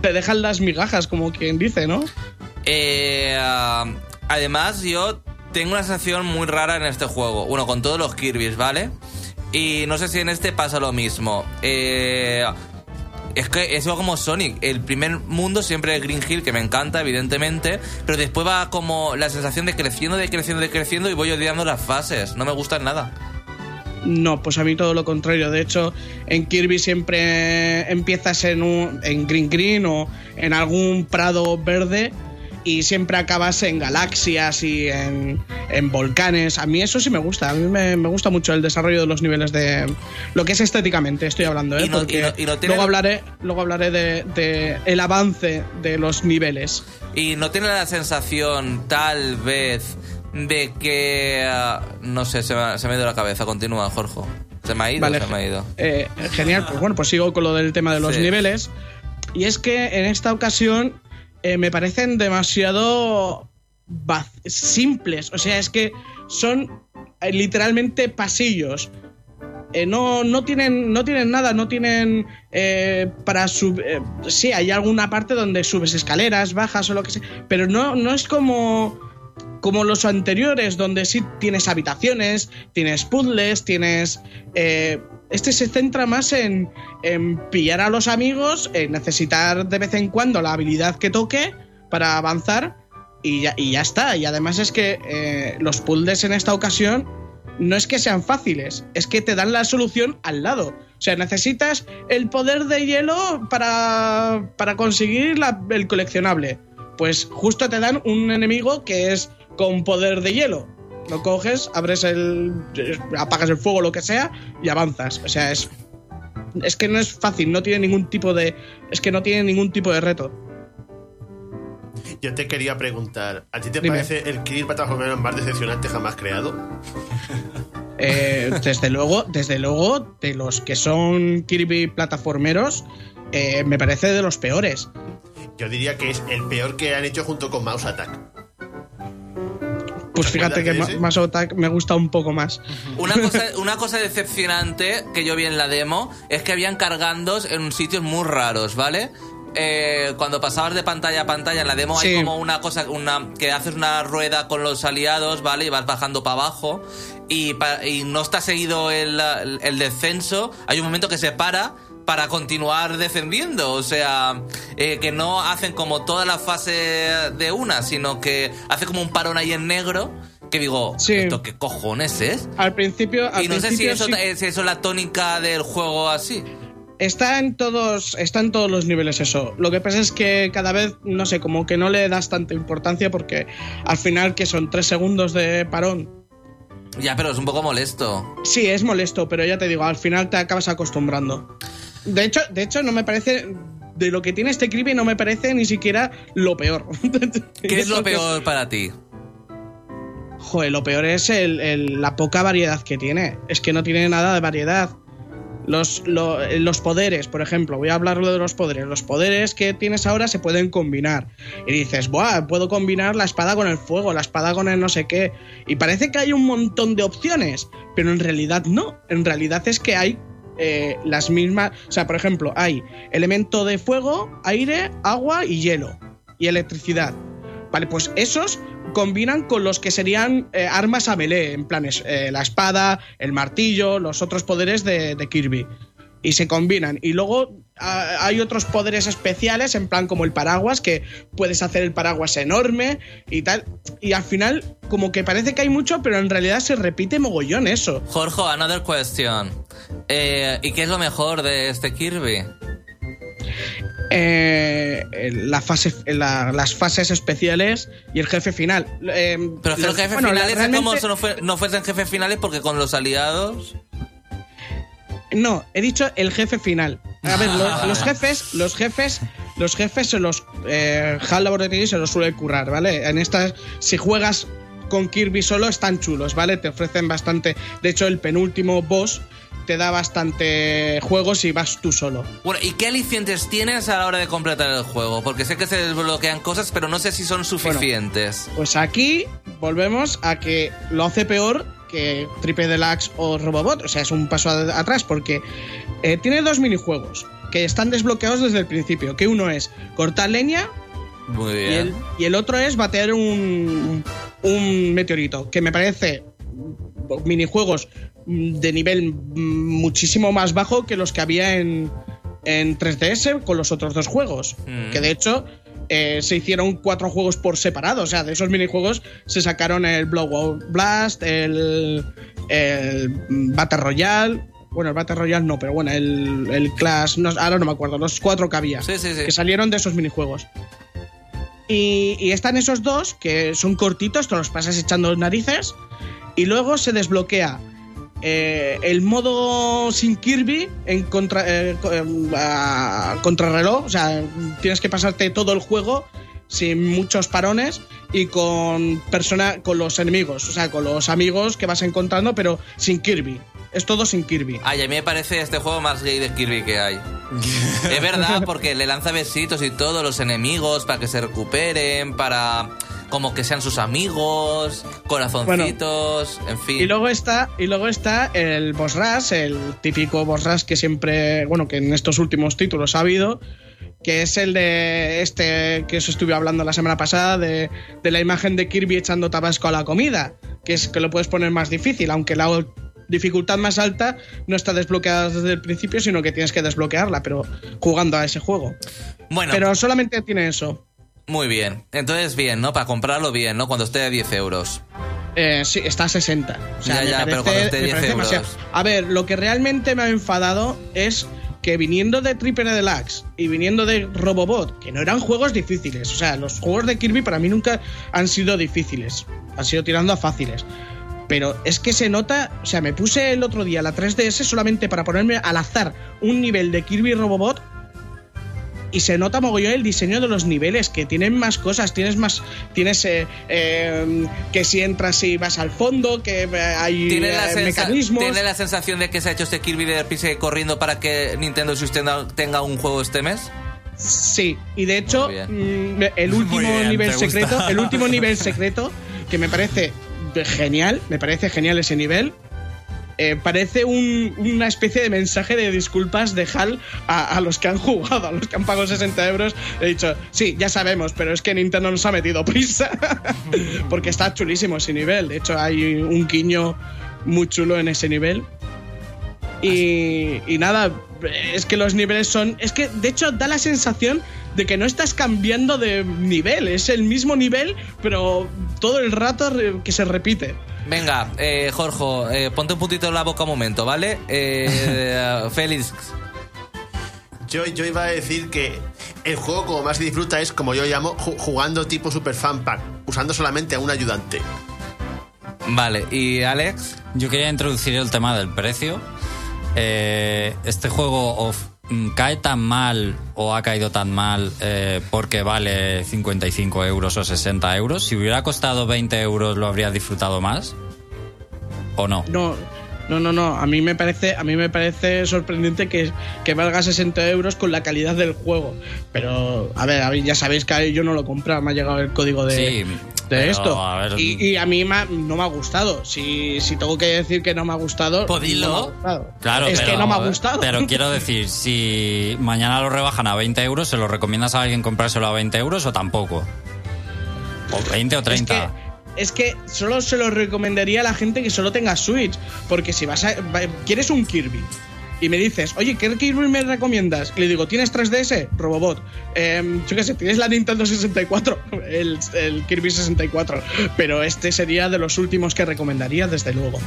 te dejan las migajas, como quien dice, ¿no? Eh, ah, además, yo tengo una sensación muy rara en este juego. Bueno, con todos los Kirby's, ¿vale? Y no sé si en este pasa lo mismo. Eh, es que es como Sonic. El primer mundo siempre es Green Hill, que me encanta, evidentemente. Pero después va como la sensación de creciendo, de creciendo, de creciendo. Y voy odiando las fases. No me gustan nada. No, pues a mí todo lo contrario. De hecho, en Kirby siempre empiezas en, un, en Green Green o en algún prado verde y siempre acabas en galaxias y en, en volcanes. A mí eso sí me gusta. A mí me, me gusta mucho el desarrollo de los niveles de lo que es estéticamente. Estoy hablando, ¿eh? Y no- Porque y no- y no tiene- luego hablaré, luego hablaré de, de el avance de los niveles. Y no tiene la sensación, tal vez, de que. ah, no sé, se me, se me ha ido la cabeza. Continúa, Jorge. ¿Se me ha ido? Vale, Se me ha ido. Eh, genial, pues bueno, pues sigo con lo del tema de los Sí. niveles. Y es que en esta ocasión eh, me parecen demasiado simples. O sea, es que son eh, literalmente pasillos. Eh, no, no, tienen, no tienen nada, no tienen eh, para subir. sí, hay alguna parte donde subes escaleras, bajas o lo que sea, pero no, no es como, como los anteriores, donde sí tienes habitaciones, tienes puzzles, tienes. eh, este se centra más en, en pillar a los amigos, en necesitar de vez en cuando la habilidad que toque para avanzar y ya, está. Y además es que eh, los puzzles en esta ocasión no es que sean fáciles, es que te dan la solución al lado. O sea, necesitas el poder de hielo para, para conseguir el coleccionable. Pues justo te dan un enemigo que es con poder de hielo. Lo coges, abres el. apagas el fuego, lo que sea, y avanzas. O sea, es. Es que no es fácil, no tiene ningún tipo de. Es que no tiene ningún tipo de reto. Yo te quería preguntar, ¿a ti te Dime. parece el Kirby plataformero más decepcionante jamás creado? Eh, desde luego, desde luego, de los que son Kirby plataformeros, eh, me parece de los peores. Yo diría que es el peor que han hecho junto con Mouse Attack. Pues ¿Te fíjate que ese? Mass Attack me gusta un poco más. Una cosa, una cosa decepcionante que yo vi en la demo es que habían cargandos en sitios muy raros, ¿vale? Eh, cuando pasabas de pantalla a pantalla en la demo Sí. hay como una cosa una que haces una rueda con los aliados, ¿vale? Y vas bajando para abajo y, pa- y no está seguido el, el descenso. Hay un momento que se para para continuar descendiendo, o sea, eh, que no hacen como toda la fase de una, sino que hace como un parón ahí en negro. Que digo, Sí. ¿esto qué cojones es? Al principio, al Y no sé si eso, sí- es eso la tónica del juego así. está en todos, está en todos los niveles eso. Lo que pasa es que cada vez, no sé, como que no le das tanta importancia porque al final que son tres segundos de parón. Ya, pero es un poco molesto. Sí, es molesto, pero ya te digo, al final te acabas acostumbrando. De hecho, de hecho no me parece de lo que tiene este Kirby no me parece ni siquiera lo peor. ¿Qué es lo peor para ti? Joder, lo peor es el- el- la poca variedad que tiene. Es que no tiene nada de variedad. Los, lo- los poderes, por ejemplo, voy a hablar de los poderes. Los poderes que tienes ahora se pueden combinar. Y dices, Buah, puedo combinar la espada con el fuego, la espada con el no sé qué. Y parece que hay un montón de opciones, pero en realidad no. En realidad es que hay eh, las mismas. O sea, por ejemplo, hay elemento de fuego, aire, agua y hielo. Y electricidad. Vale, pues esos combinan con los que serían eh, armas a melee, en planes eh, la espada, el martillo, los otros poderes de, de Kirby. Y se combinan. Y luego hay otros poderes especiales, en plan como el paraguas, que puedes hacer el paraguas enorme y tal. Y al final, como que parece que hay mucho, pero en realidad se repite mogollón eso. Jorge, another question. Eh, ¿Y qué es lo mejor de este Kirby? Eh, la fase, la- las fases especiales y el jefe final. Eh, Pero es que los jefes bueno, finales es como si no, fue- no fuesen jefes finales porque con los aliados... No, he dicho el jefe final. A ver, lo- los jefes, los jefes, los jefes se los eh, HAL Laboratory se los suele currar, ¿vale? En estas, si juegas con Kirby solo, están chulos, ¿vale? Te ofrecen bastante. De hecho, el penúltimo boss te da bastante juego si vas tú solo. Bueno, ¿y qué alicientes tienes a la hora de completar el juego? Porque sé que se desbloquean cosas, pero no sé si son suficientes. Pues aquí volvemos a que lo hace peor que Triple Deluxe o Robobot. O sea, es un paso a- atrás porque eh, tiene dos minijuegos que están desbloqueados desde el principio. Que uno es cortar leña Muy y bien. el, y el otro es batear un, un meteorito. Que me parece minijuegos mm, de nivel mm, muchísimo más bajo que los que había en, en 3DS con los otros dos juegos. Mm. Que de hecho eh, se hicieron cuatro juegos por separado. O sea, de esos minijuegos se sacaron el Blowout Blast, el, el Battle Royale. Bueno, el Battle Royale no, pero bueno, el, el Clash, no, ahora no me acuerdo, los cuatro que había. Sí, sí, sí. Que salieron de esos minijuegos. Y, y están esos dos que son cortitos, te los pasas echando narices. Y luego se desbloquea eh, el modo sin Kirby en contra, eh, em, contrarreloj. O sea, tienes que pasarte todo el juego sin muchos parones y con persona con los enemigos, o sea, con los amigos que vas encontrando, pero sin Kirby. Es todo sin Kirby. Ay, a mí me parece este juego más gay de Kirby que hay. es verdad, porque le lanza besitos y todo a los enemigos para que se recuperen, para como que sean sus amigos, corazoncitos, en fin. Y luego está, y luego está el boss rush, el típico boss rush que siempre, bueno, que en estos últimos títulos ha habido, que es el de este que os estuve hablando la semana pasada, de, de la imagen de Kirby echando tabasco a la comida, que es que lo puedes poner más difícil, aunque la dificultad más alta no está desbloqueada desde el principio, sino que tienes que desbloquearla, pero jugando a ese juego. bueno, Pero solamente tiene eso. muy bien. Entonces, bien, ¿no? Para comprarlo bien, ¿no? Cuando esté a 10 euros. Eh, sí, está a 60. O sea, Ya, me ya, pero cuando esté me 10 parece euros. demasiado. A ver, lo que realmente me ha enfadado es que viniendo de Triple Deluxe y viniendo de Robobot, que no eran juegos difíciles, o sea, los juegos de Kirby para mí nunca han sido difíciles, han sido tirando a fáciles. Pero es que se nota, o sea, me puse el otro día la 3DS solamente para ponerme al azar un nivel de Kirby Robobot y se nota mogollón el diseño de los niveles, que tienen más cosas, tienes más, tienes eh, eh, que si entras y vas al fondo, que eh, hay ¿Tiene la, eh, mecanismos. ¿Tiene la sensación de que se ha hecho este Kirby de Pise corriendo para que Nintendo tenga, tenga un juego este mes? Sí, y de hecho, mm, el último bien, nivel secreto, el último nivel secreto, que me parece genial, me parece genial ese nivel. eh, parece un- una especie de mensaje de disculpas de HAL a, los que han jugado, a los que han pagado 60 euros. He dicho, sí, ya sabemos, pero es que Nintendo nos ha metido prisa. Porque está chulísimo ese nivel. De hecho, hay un guiño muy chulo en ese nivel. Y nada, es que los niveles son. Es que de hecho da la sensación de que no estás cambiando de nivel. Es el mismo nivel, pero todo el rato que se repite. Venga, eh, Jorge, eh, ponte un puntito en la boca un momento, ¿vale? Eh, Félix. Yo, yo iba a decir que el juego como más se disfruta es, como yo llamo, ju- jugando tipo Super Fan Pack, usando solamente a un ayudante. Vale, ¿y Alex? Yo quería introducir el tema del precio. Eh, este juego of- cae tan mal o ha caído tan mal eh, porque vale 55 euros o 60 euros. Si hubiera costado 20 euros, ¿lo habría disfrutado más? ¿O? No, no, no, no. A mí me parece, a mí me parece sorprendente que, que valga 60 euros con la calidad del juego. Pero, a ver, a ver, ya sabéis que yo no lo compré, me ha llegado el código de, Sí, de esto. a ver- y, y a mí me no me ha gustado. Si, si tengo que decir que no me ha gustado, dilo. no me ha gustado. Claro, es pero, que no me ha gustado. Pero quiero decir, si mañana lo rebajan a 20 euros, ¿se lo recomiendas a alguien comprárselo a 20 euros o tampoco? O 20 o 30. Es que, es que solo se lo recomendaría a la gente que solo tenga Switch. Porque si vas a. ¿Quieres un Kirby? Y me dices, oye, ¿qué Kirby me recomiendas? Y le digo, ¿tienes 3DS? Robobot. Em, yo qué sé, ¿tienes la Nintendo 64? El, el Kirby 64. Pero este sería de los últimos que recomendaría, desde luego.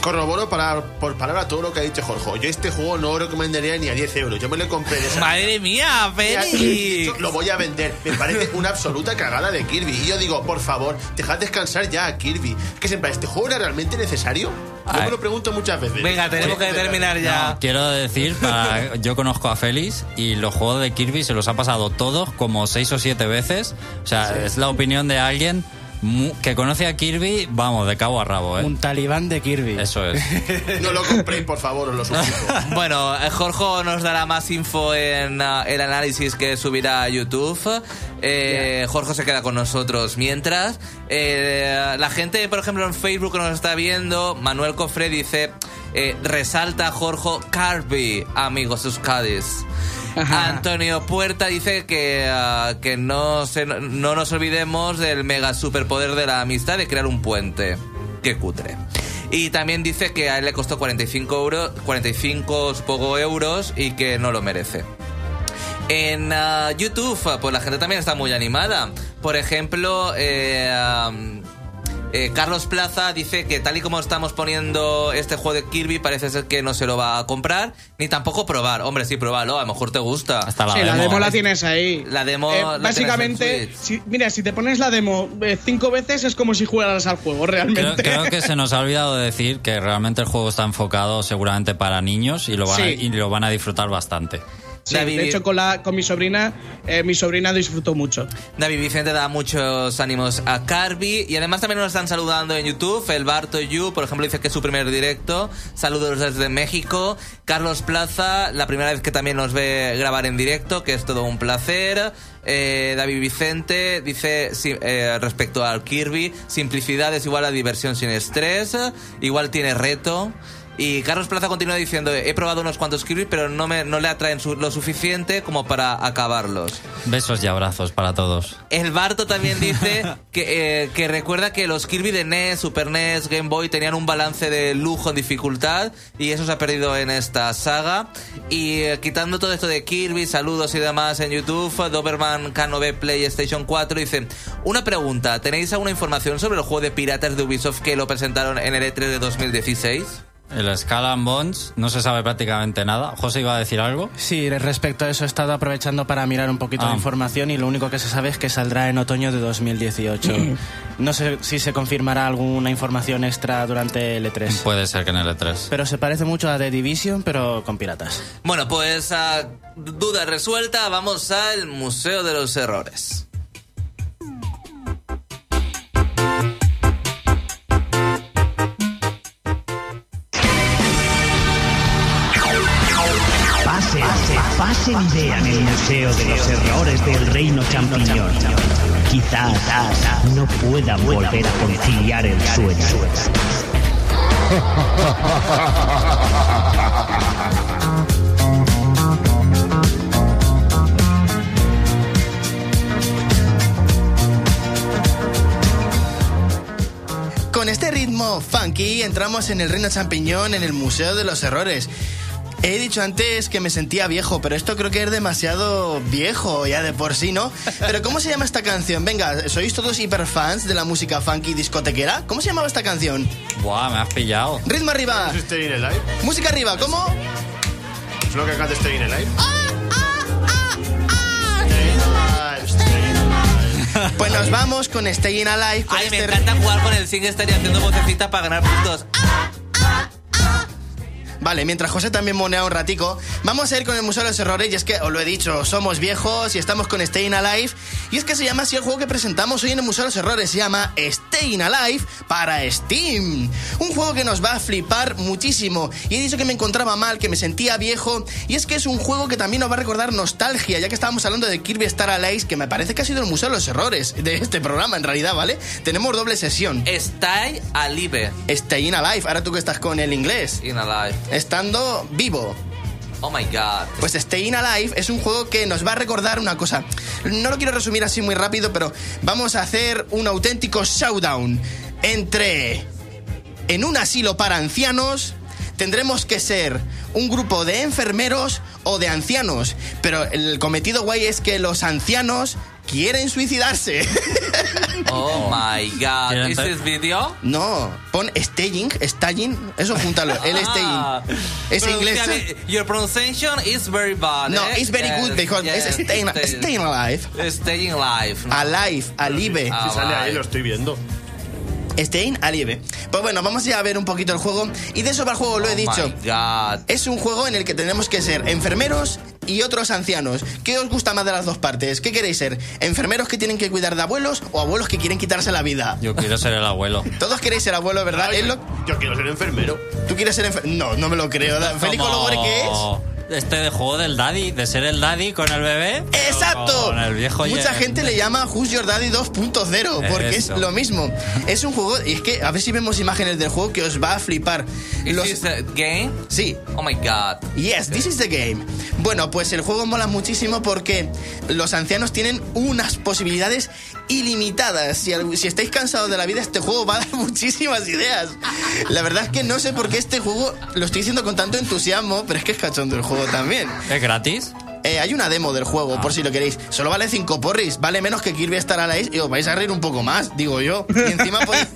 Corroboro para, por palabra todo lo que ha dicho Jorge. Yo este juego no lo recomendaría ni a 10 euros. Yo me lo compré de esa Madre mía, Félix. Lo voy a vender. Me parece una absoluta cagada de Kirby. Y yo digo, por favor, dejad descansar ya a Kirby. Que siempre, ¿este juego era realmente necesario? Yo me lo pregunto muchas veces. Venga, tenemos que terminar ya. No, quiero decir, para- yo conozco a Félix y los juegos de Kirby se los ha pasado todos como seis o siete veces. O sea, es la opinión de alguien que conoce a Kirby, vamos, de cabo a rabo, ¿eh? Un talibán de Kirby. Eso es. No lo compréis, por favor, os lo suplico. Bueno, eh, Jorge nos dará más info en ah, el análisis que subirá a YouTube. Eh, Jorge se queda con nosotros mientras. eh, la gente, por ejemplo, en Facebook que nos está viendo, Manuel Cofre dice: eh, resalta Jorge Carby, amigos Euskadis. Antonio Puerta dice que, ah, que no, no nos olvidemos del mega superpoder de la amistad de crear un puente. Qué cutre. Y también dice que a él le costó 45 euros, 45 supongo, euros y que no lo merece. En ah, YouTube, ah, pues la gente también está muy animada. Por ejemplo, eh, eh, Carlos Plaza dice que tal y como estamos poniendo este juego de Kirby, parece ser que no se lo va a comprar, ni tampoco probar. Hombre, sí, pruébalo, a lo mejor te gusta. Hasta la sí, la demo. demo la tienes ahí. La demo Eh, la básicamente, si- mira, si te pones la demo eh, cinco veces es como si jugaras al juego, realmente. creo que se nos ha olvidado de decir que realmente el juego está enfocado seguramente para niños y lo van, a, y lo van a disfrutar bastante. Sí, David- de hecho, con, la, con mi sobrina, eh, mi sobrina disfrutó mucho. David Vicente da muchos ánimos a Carby y además también nos están saludando en YouTube. El Barto Yu, por ejemplo, dice que es su primer directo. Saludos desde México. Carlos Plaza, la primera vez que también nos ve grabar en directo, que es todo un placer. Eh, David Vicente dice eh, respecto al Kirby, simplicidad es igual a diversión sin estrés, igual tiene reto. Y Carlos Plaza continúa diciendo, he probado unos cuantos Kirby, pero no, me, no le atraen su- lo suficiente como para acabarlos. Besos y abrazos para todos. El Barto también dice que, eh, que recuerda que los Kirby de NES, Super NES, Game Boy tenían un balance de lujo en dificultad y eso se ha perdido en esta saga. Y eh, quitando todo esto de Kirby, saludos y demás en YouTube, Doberman K9 PlayStation 4 dice, una pregunta, ¿tenéis alguna información sobre el juego de piratas de Ubisoft que lo presentaron en el E3 de 2016? El Skull and Bones no se sabe prácticamente nada. José iba a decir algo. Sí, respecto a eso he estado aprovechando para mirar un poquito Ah. de información y lo único que se sabe es que saldrá en otoño de 2018. no sé si se confirmará alguna información extra durante el E3. Puede ser que en el E E3. Pero se parece mucho a The Division, pero con piratas. Bueno, pues ah, duda resuelta, vamos al Museo de los Errores. Pase idea en el Museo de los Errores del Reino Champiñón. Quizás no puedan volver a conciliar el sueño. Con este ritmo funky entramos en el Reino Champiñón, en el Museo de los Errores. He dicho antes que me sentía viejo, pero esto creo que es demasiado viejo ya de por sí, ¿no? Pero ¿cómo se llama esta canción? Venga, ¿sois todos hiperfans de la música funky discotequera? ¿Cómo se llamaba esta canción? Buah, me has pillado. Ritmo arriba, música arriba, ¿cómo? ¿Es lo que canta Stay in Alive? Pues nos vamos con Staying Alive. Con Ay, me este encanta jugar con el SingStar y haciendo vocecita para ganar puntos. Vale, mientras José también monea un ratico, vamos a ir con el Museo de los Errores. Y es que, os lo he dicho, somos viejos y estamos con Staying Alive. Y es que se llama así el juego que presentamos hoy en el Museo de los Errores. Se llama Staying Alive para Steam. Un juego que nos va a flipar muchísimo. Y he dicho que me encontraba mal, que me sentía viejo. Y es que es un juego que también nos va a recordar nostalgia, ya que estábamos hablando de Kirby Star Allies, que me parece que ha sido el Museo de los Errores de este programa, en realidad, ¿vale? Tenemos doble sesión. Stay alive. Staying Alive, ahora tú que estás con el inglés. In alive. Estando vivo. Oh my god. Pues Staying Alive es un juego que nos va a recordar una cosa. No lo quiero resumir así muy rápido, pero vamos a hacer un auténtico showdown entre... En un asilo para ancianos tendremos que ser un grupo de enfermeros o de ancianos. Pero el cometido guay es que los ancianos quieren suicidarse. Oh my god. ¿Quieren ¿Is te- this video? No, pon staging, staging, eso júntalo, el Ah. staging. Es inglés. Pronunciame- Your pronunciation is very bad. No, eh? it's very Yes, good because yes, it's staying, stay- staying alive. Staying alive. ¿no? Alive, alive. Ah, Si sale ahí, lo estoy viendo. Staying alive. Pues bueno, vamos ya a ver un poquito el juego. Y de eso va el juego, lo he Oh dicho. my god. Es un juego en el que tenemos que ser enfermeros y otros ancianos. ¿Qué os gusta más de las dos partes? ¿Qué queréis ser? ¿Enfermeros que tienen que cuidar de abuelos o abuelos que quieren quitarse la vida? Yo quiero ser el abuelo. Todos queréis ser abuelo, ¿verdad? Ay, Es lo- Yo quiero ser enfermero. ¿Tú quieres ser enfermero? No, no me lo creo. ¿Felico Como Logore qué es? Este de juego del daddy, de ser el daddy con el bebé. ¡Exacto! Con el viejo Mucha gente le llama Who's Your Daddy 2.0 porque Eso. es lo mismo. Es un juego, y es que a ver si vemos imágenes del juego que os va a flipar. Is Los- this a game? Sí, Oh my god. Yes, this is the game. Bueno, pues el juego mola muchísimo porque los ancianos tienen unas posibilidades ilimitadas. Si, si estáis cansados de la vida, este juego va a dar muchísimas ideas. La verdad es que no sé por qué este juego lo estoy diciendo con tanto entusiasmo, pero es que es cachondo el juego también. ¿Es gratis? Eh, hay una demo del juego, por si lo queréis. Solo vale 5 porris, vale menos que Kirby Star Allies y os vais a reír un poco más, digo yo. Y encima, podéis,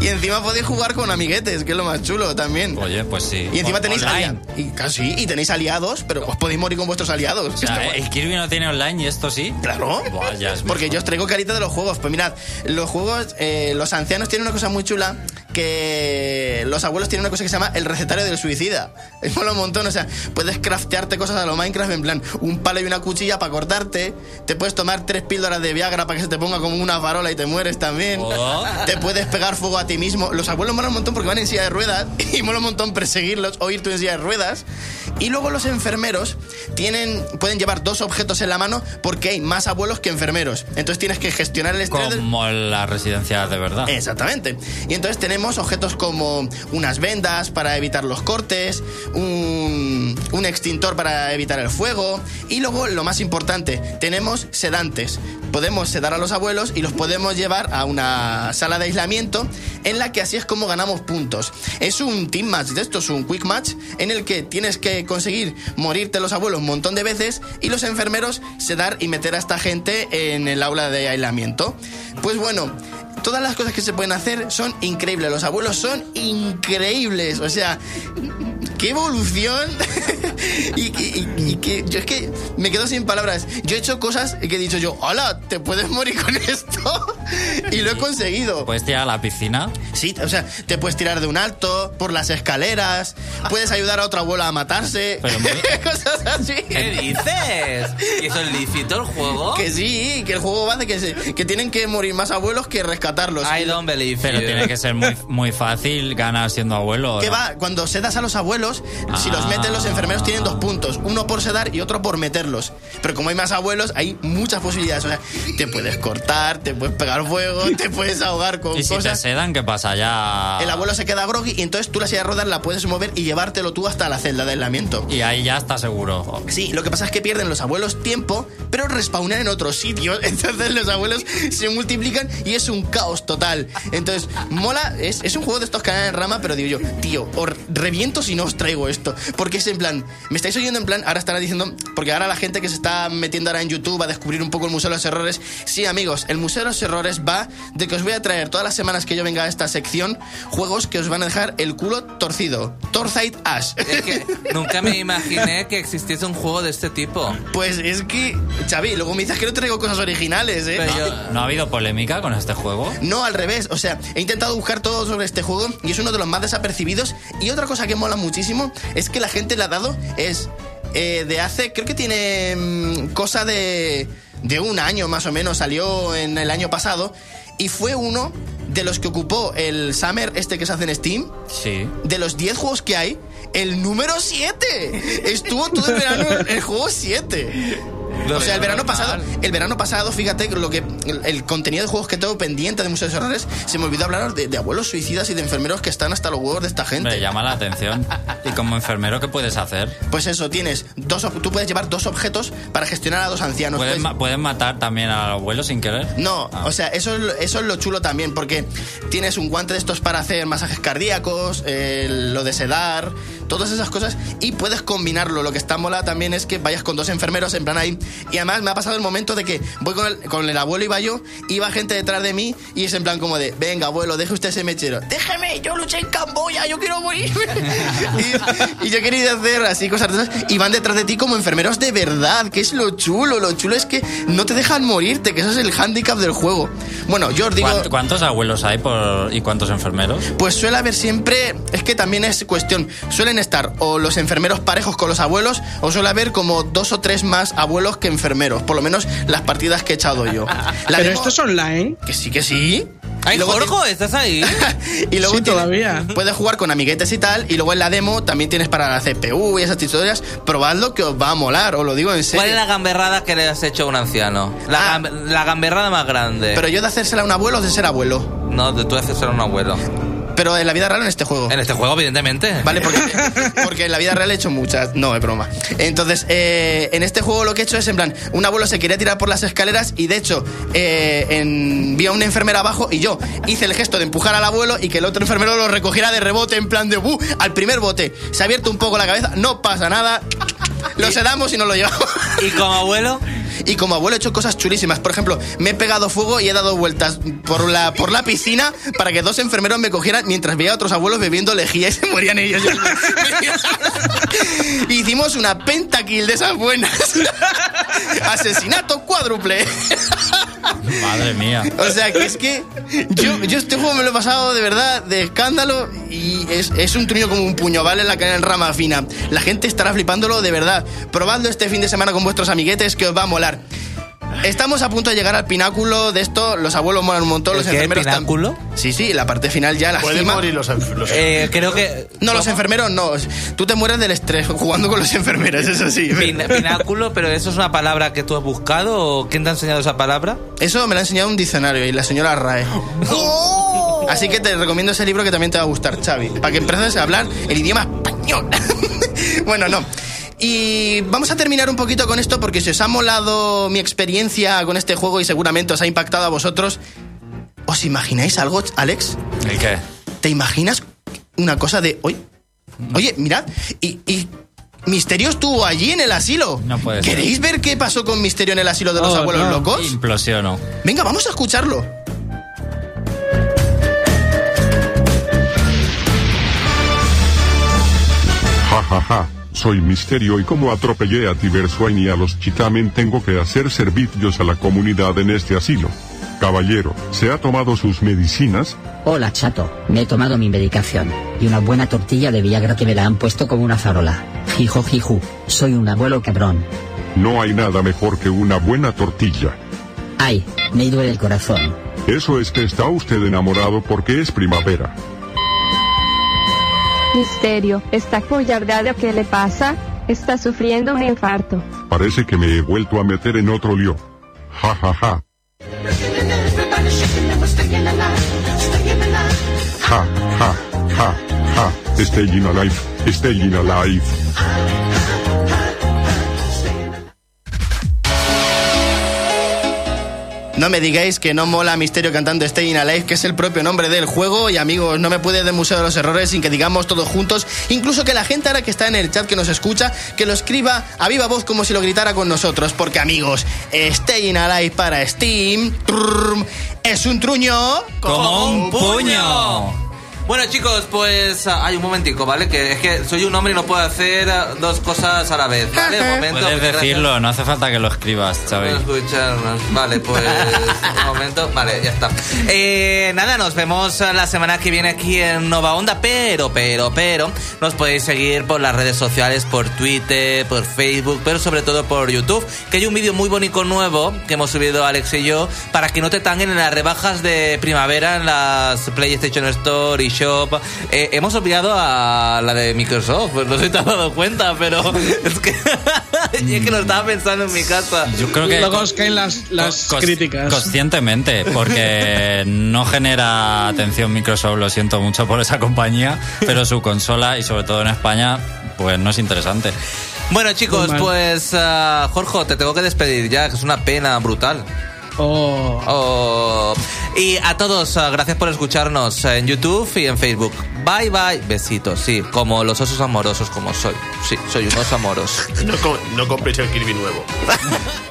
y encima podéis jugar con amiguetes, que es lo más chulo también. Oye, pues sí. Y encima tenéis aliados. Y, casi, y tenéis aliados, pero os podéis morir con vuestros aliados. O sea, el Kirby no tiene online y esto sí. Claro. Es Porque mejor. yo os traigo carita de los juegos. Pues mirad, los juegos, eh, los ancianos tienen una cosa muy chula que los abuelos tienen una cosa que se llama el recetario del suicida. Es mola un montón, o sea, puedes craftearte cosas a lo Minecraft en plan un palo y una cuchilla para cortarte, te puedes tomar tres píldoras de Viagra para que se te ponga como una farola y te mueres también. Oh. Te puedes pegar fuego a ti mismo. Los abuelos molan un montón porque van en silla de ruedas y mola un montón perseguirlos o ir tú en silla de ruedas. Y luego los enfermeros tienen, pueden llevar dos objetos en la mano porque hay más abuelos que enfermeros. Entonces tienes que gestionar el estrés del- Como la residencia de verdad. Exactamente. Y entonces tenemos objetos como unas vendas para evitar los cortes, un, un extintor para evitar el fuego y luego lo más importante, tenemos sedantes. Podemos sedar a los abuelos y los podemos llevar a una sala de aislamiento en la que así es como ganamos puntos. Es un team match de estos, un quick match en el que tienes que conseguir morirte los abuelos un montón de veces y los enfermeros sedar y meter a esta gente en el aula de aislamiento. Pues bueno, todas las cosas que se pueden hacer son increíbles. Los abuelos son increíbles. O sea, qué evolución. y, y- y- y que yo es que me quedo sin palabras. Yo he hecho cosas que he dicho yo, hola, te puedes morir con esto. y lo he conseguido. Puedes tirar a la piscina. Sí, o sea, te puedes tirar de un alto, por las escaleras, puedes ayudar a otra abuela a matarse. Pero muy- cosas así. ¿Qué dices? ¿Y eso es lícito el juego? Que sí, que el juego va de que, se- que tienen que morir más abuelos que rescatarlos. I don't believe Pero you. tiene que ser muy, muy fácil ganar siendo abuelo. ¿Qué ¿no? va? Cuando sedas a los abuelos, si los meten los enfermeros tienen dos puntos. Uno por sedar y otro por meterlos. Pero como hay más abuelos, hay muchas posibilidades. O sea, te puedes cortar, te puedes pegar fuego, te puedes ahogar con Y si te cosas. sedan, ¿qué pasa? Ya. El abuelo se queda groggy y entonces tú la silla de ruedas la puedes mover y llevártelo tú hasta la celda de Y ahí ya está seguro. Sí, lo que pasa es que pierden los abuelos tiempo, pero respawnan en otros sitios. Entonces los abuelos se multiplican y es un caos total. Entonces, mola, es, es un juego de estos canales en rama, pero digo yo, tío, os reviento si no os traigo esto. Porque es en plan, me estáis oyendo en plan, ahora estará diciendo, porque ahora la gente que se está metiendo ahora en YouTube a descubrir un poco el Museo de los Errores. Sí, amigos, el Museo de los Errores va de que os voy a traer todas las semanas que yo venga a esta sección juegos que os van a dejar el culo torcido. Torzite Ash. Es que nunca me imaginé que existiese un juego de este tipo. Pues es que, Xavi, luego me dices que no traigo cosas originales, ¿eh? Pero yo- ¿No ha habido polémica con este juego? No, al revés. O sea, he intentado buscar todo sobre este juego y es uno de los más desapercibidos. Y otra cosa que mola muchísimo muchísimo es que la gente le ha dado es eh, de hace, creo que tiene mm, cosa de, de un año más o menos, salió en el año pasado y fue uno de los que ocupó el Summer este que se hace en Steam, Sí. de los 10 juegos que hay, el número 7. Estuvo todo el verano el juego 7. O sea, el verano pasado, el verano pasado, fíjate lo que el, el contenido de juegos que tengo pendiente de muchos errores, se me olvidó hablar de, de abuelos suicidas y de enfermeros que están hasta los huevos de esta gente. Me llama la atención. ¿Y como enfermero qué puedes hacer? Pues eso, tienes dos, tú puedes llevar dos objetos para gestionar a dos ancianos. ¿Puedes, Puedes- ma- puedes matar también al abuelo sin querer? No, Ah. o sea, eso es, lo- eso es lo chulo también, porque tienes un guante de estos para hacer masajes cardíacos, eh, lo de sedar, todas esas cosas, y puedes combinarlo. Lo que está mola también es que vayas con dos enfermeros en plan ahí. Y además me ha pasado el momento de que voy con el, con el abuelo, iba yo, iba gente detrás de mí, y es en plan como de, venga abuelo, deje usted ese mechero. Déjeme, yo luché en Camboya, yo quiero morirme. y, y yo quería hacer así cosas y van detrás de ti como enfermeros de verdad, que es lo chulo. Lo chulo es que no te dejan morirte, que eso es el hándicap del juego. Bueno, yo os digo... ¿Cuánt- ¿Cuántos abuelos hay por, y cuántos enfermeros? Pues suele haber siempre, es que también es cuestión, suelen estar o los enfermeros parejos con los abuelos o suele haber como dos o tres más abuelos que enfermeros, por lo menos las partidas que he echado yo. La Pero demo- esto es online. Que sí, que sí. ¡Ay, Y luego Jorgo! ¿Estás ahí? y luego Sí, tiene- todavía. puedes jugar con amiguetes y tal, y luego en la demo también tienes para la CPU y esas historias. Probadlo que os va a molar, os lo digo en serio. ¿Cuál es la gamberrada que le has hecho a un anciano? La, Ah. gam- la gamberrada más grande. Pero yo de hacérsela a un abuelo o de ser abuelo. No, de tú haces a un abuelo. Pero en la vida real en este juego. En este juego, evidentemente. Vale, porque, porque en la vida real he hecho muchas. No, es broma. Entonces, eh, en este juego lo que he hecho es, en plan, un abuelo se quería tirar por las escaleras y de hecho, eh, en- vi a una enfermera abajo y yo hice el gesto de empujar al abuelo y que el otro enfermero lo recogiera de rebote en plan de ¡bu! al primer bote. Se ha abierto un poco la cabeza, no pasa nada. Lo sedamos y nos lo llevamos. ¿Y como abuelo? Y como abuelo he hecho cosas chulísimas. Por ejemplo, me he pegado fuego y he dado vueltas por la, por la piscina para que dos enfermeros me cogieran mientras veía a otros abuelos bebiendo lejía y se morían ellos. Hicimos una pentakill de esas buenas. Asesinato cuádruple. Madre mía. O sea, que es que yo, yo este juego me lo he pasado de verdad de escándalo y es, es un truño como un puño, ¿vale? En la cadena en rama fina. La gente estará flipándolo de verdad. Probadlo este fin de semana con vuestros amiguetes que os va a molar. Estamos a punto de llegar al pináculo de esto. Los abuelos molan un montón, ¿El los qué? enfermeros tam- ¿Pináculo? Sí, sí, la parte final ya, la Pueden cima. morir los, enf- los Eh, creo que... No, los enfermeros no. Tú te mueres del estrés jugando con los enfermeros, eso sí. Pin- pináculo, pero ¿eso es una palabra que tú has buscado o quién te ha enseñado esa palabra? Eso me lo ha enseñado un diccionario y la señora Rae. Así que te recomiendo ese libro que también te va a gustar, Xavi, para que empieces a hablar el idioma español. bueno, no. Y vamos a terminar un poquito con esto porque si os ha molado mi experiencia con este juego y seguramente os ha impactado a vosotros, ¿os imagináis algo, Alex? ¿El qué? ¿Te imaginas una cosa de hoy? Oye, mirad, y, y Misterio estuvo allí en el asilo. No puede ser. ¿Queréis ver qué pasó con Misterio en el asilo de los Oh, abuelos no. locos? Implosiono. Venga, vamos a escucharlo. Ja ja ja, soy Misterio y como atropellé a Tiberswain y a los Chitamen tengo que hacer servicios a la comunidad en este asilo. Caballero, ¿se ha tomado sus medicinas? Hola chato, me he tomado mi medicación, y una buena tortilla de Viagra que me la han puesto como una farola. Jijo jiju, soy un abuelo cabrón. No hay nada mejor que una buena tortilla. Ay, me duele el corazón. Eso es que está usted enamorado porque es primavera. Misterio, ¿está apoyardado qué le pasa? Está sufriendo un infarto. Parece que me he vuelto a meter en otro lío. Ja ja ja. Ja ja ja ja. Staying alive, staying alive. No me digáis que no mola Misterio cantando Staying Alive, que es el propio nombre del juego. Y amigos, no me puede del Museo de los Errores sin que digamos todos juntos. Incluso que la gente ahora que está en el chat que nos escucha, que lo escriba a viva voz como si lo gritara con nosotros. Porque amigos, Staying Alive para Steam trrr, es un truño. ¡Como un puño! Bueno, chicos, pues ah, hay un momentico, ¿vale? Que es que soy un hombre y no puedo hacer ah, dos cosas a la vez, ¿vale? Un momento. Puedes muchas gracias decirlo, no hace falta que lo escribas, Xavi. Vale, pues un momento. Vale, ya está. Eh, nada, nos vemos ah, la semana que viene aquí en Nova Onda, pero, pero, pero, nos podéis seguir por las redes sociales, por Twitter, por Facebook, pero sobre todo por YouTube, que hay un vídeo muy bonito nuevo que hemos subido Alex y yo para que no te tanguen en las rebajas de primavera en las PlayStation Store y Eh, hemos olvidado a la de Microsoft, pues no sé si te has dado cuenta, pero es que, es que lo estaba pensando en mi casa. Yo creo que Luego os caen las, las cos- críticas. Conscientemente, porque no genera atención Microsoft, lo siento mucho por esa compañía, pero su consola y sobre todo en España, pues no es interesante. Bueno, chicos, pues ah, Jorge, te tengo que despedir ya, que es una pena brutal. Oh. Oh. Y a todos, ah, gracias por escucharnos en YouTube y en Facebook. Bye bye, besitos, sí, como los osos amorosos como soy. Sí, soy un oso amoroso. No, no compréis el Kirby nuevo.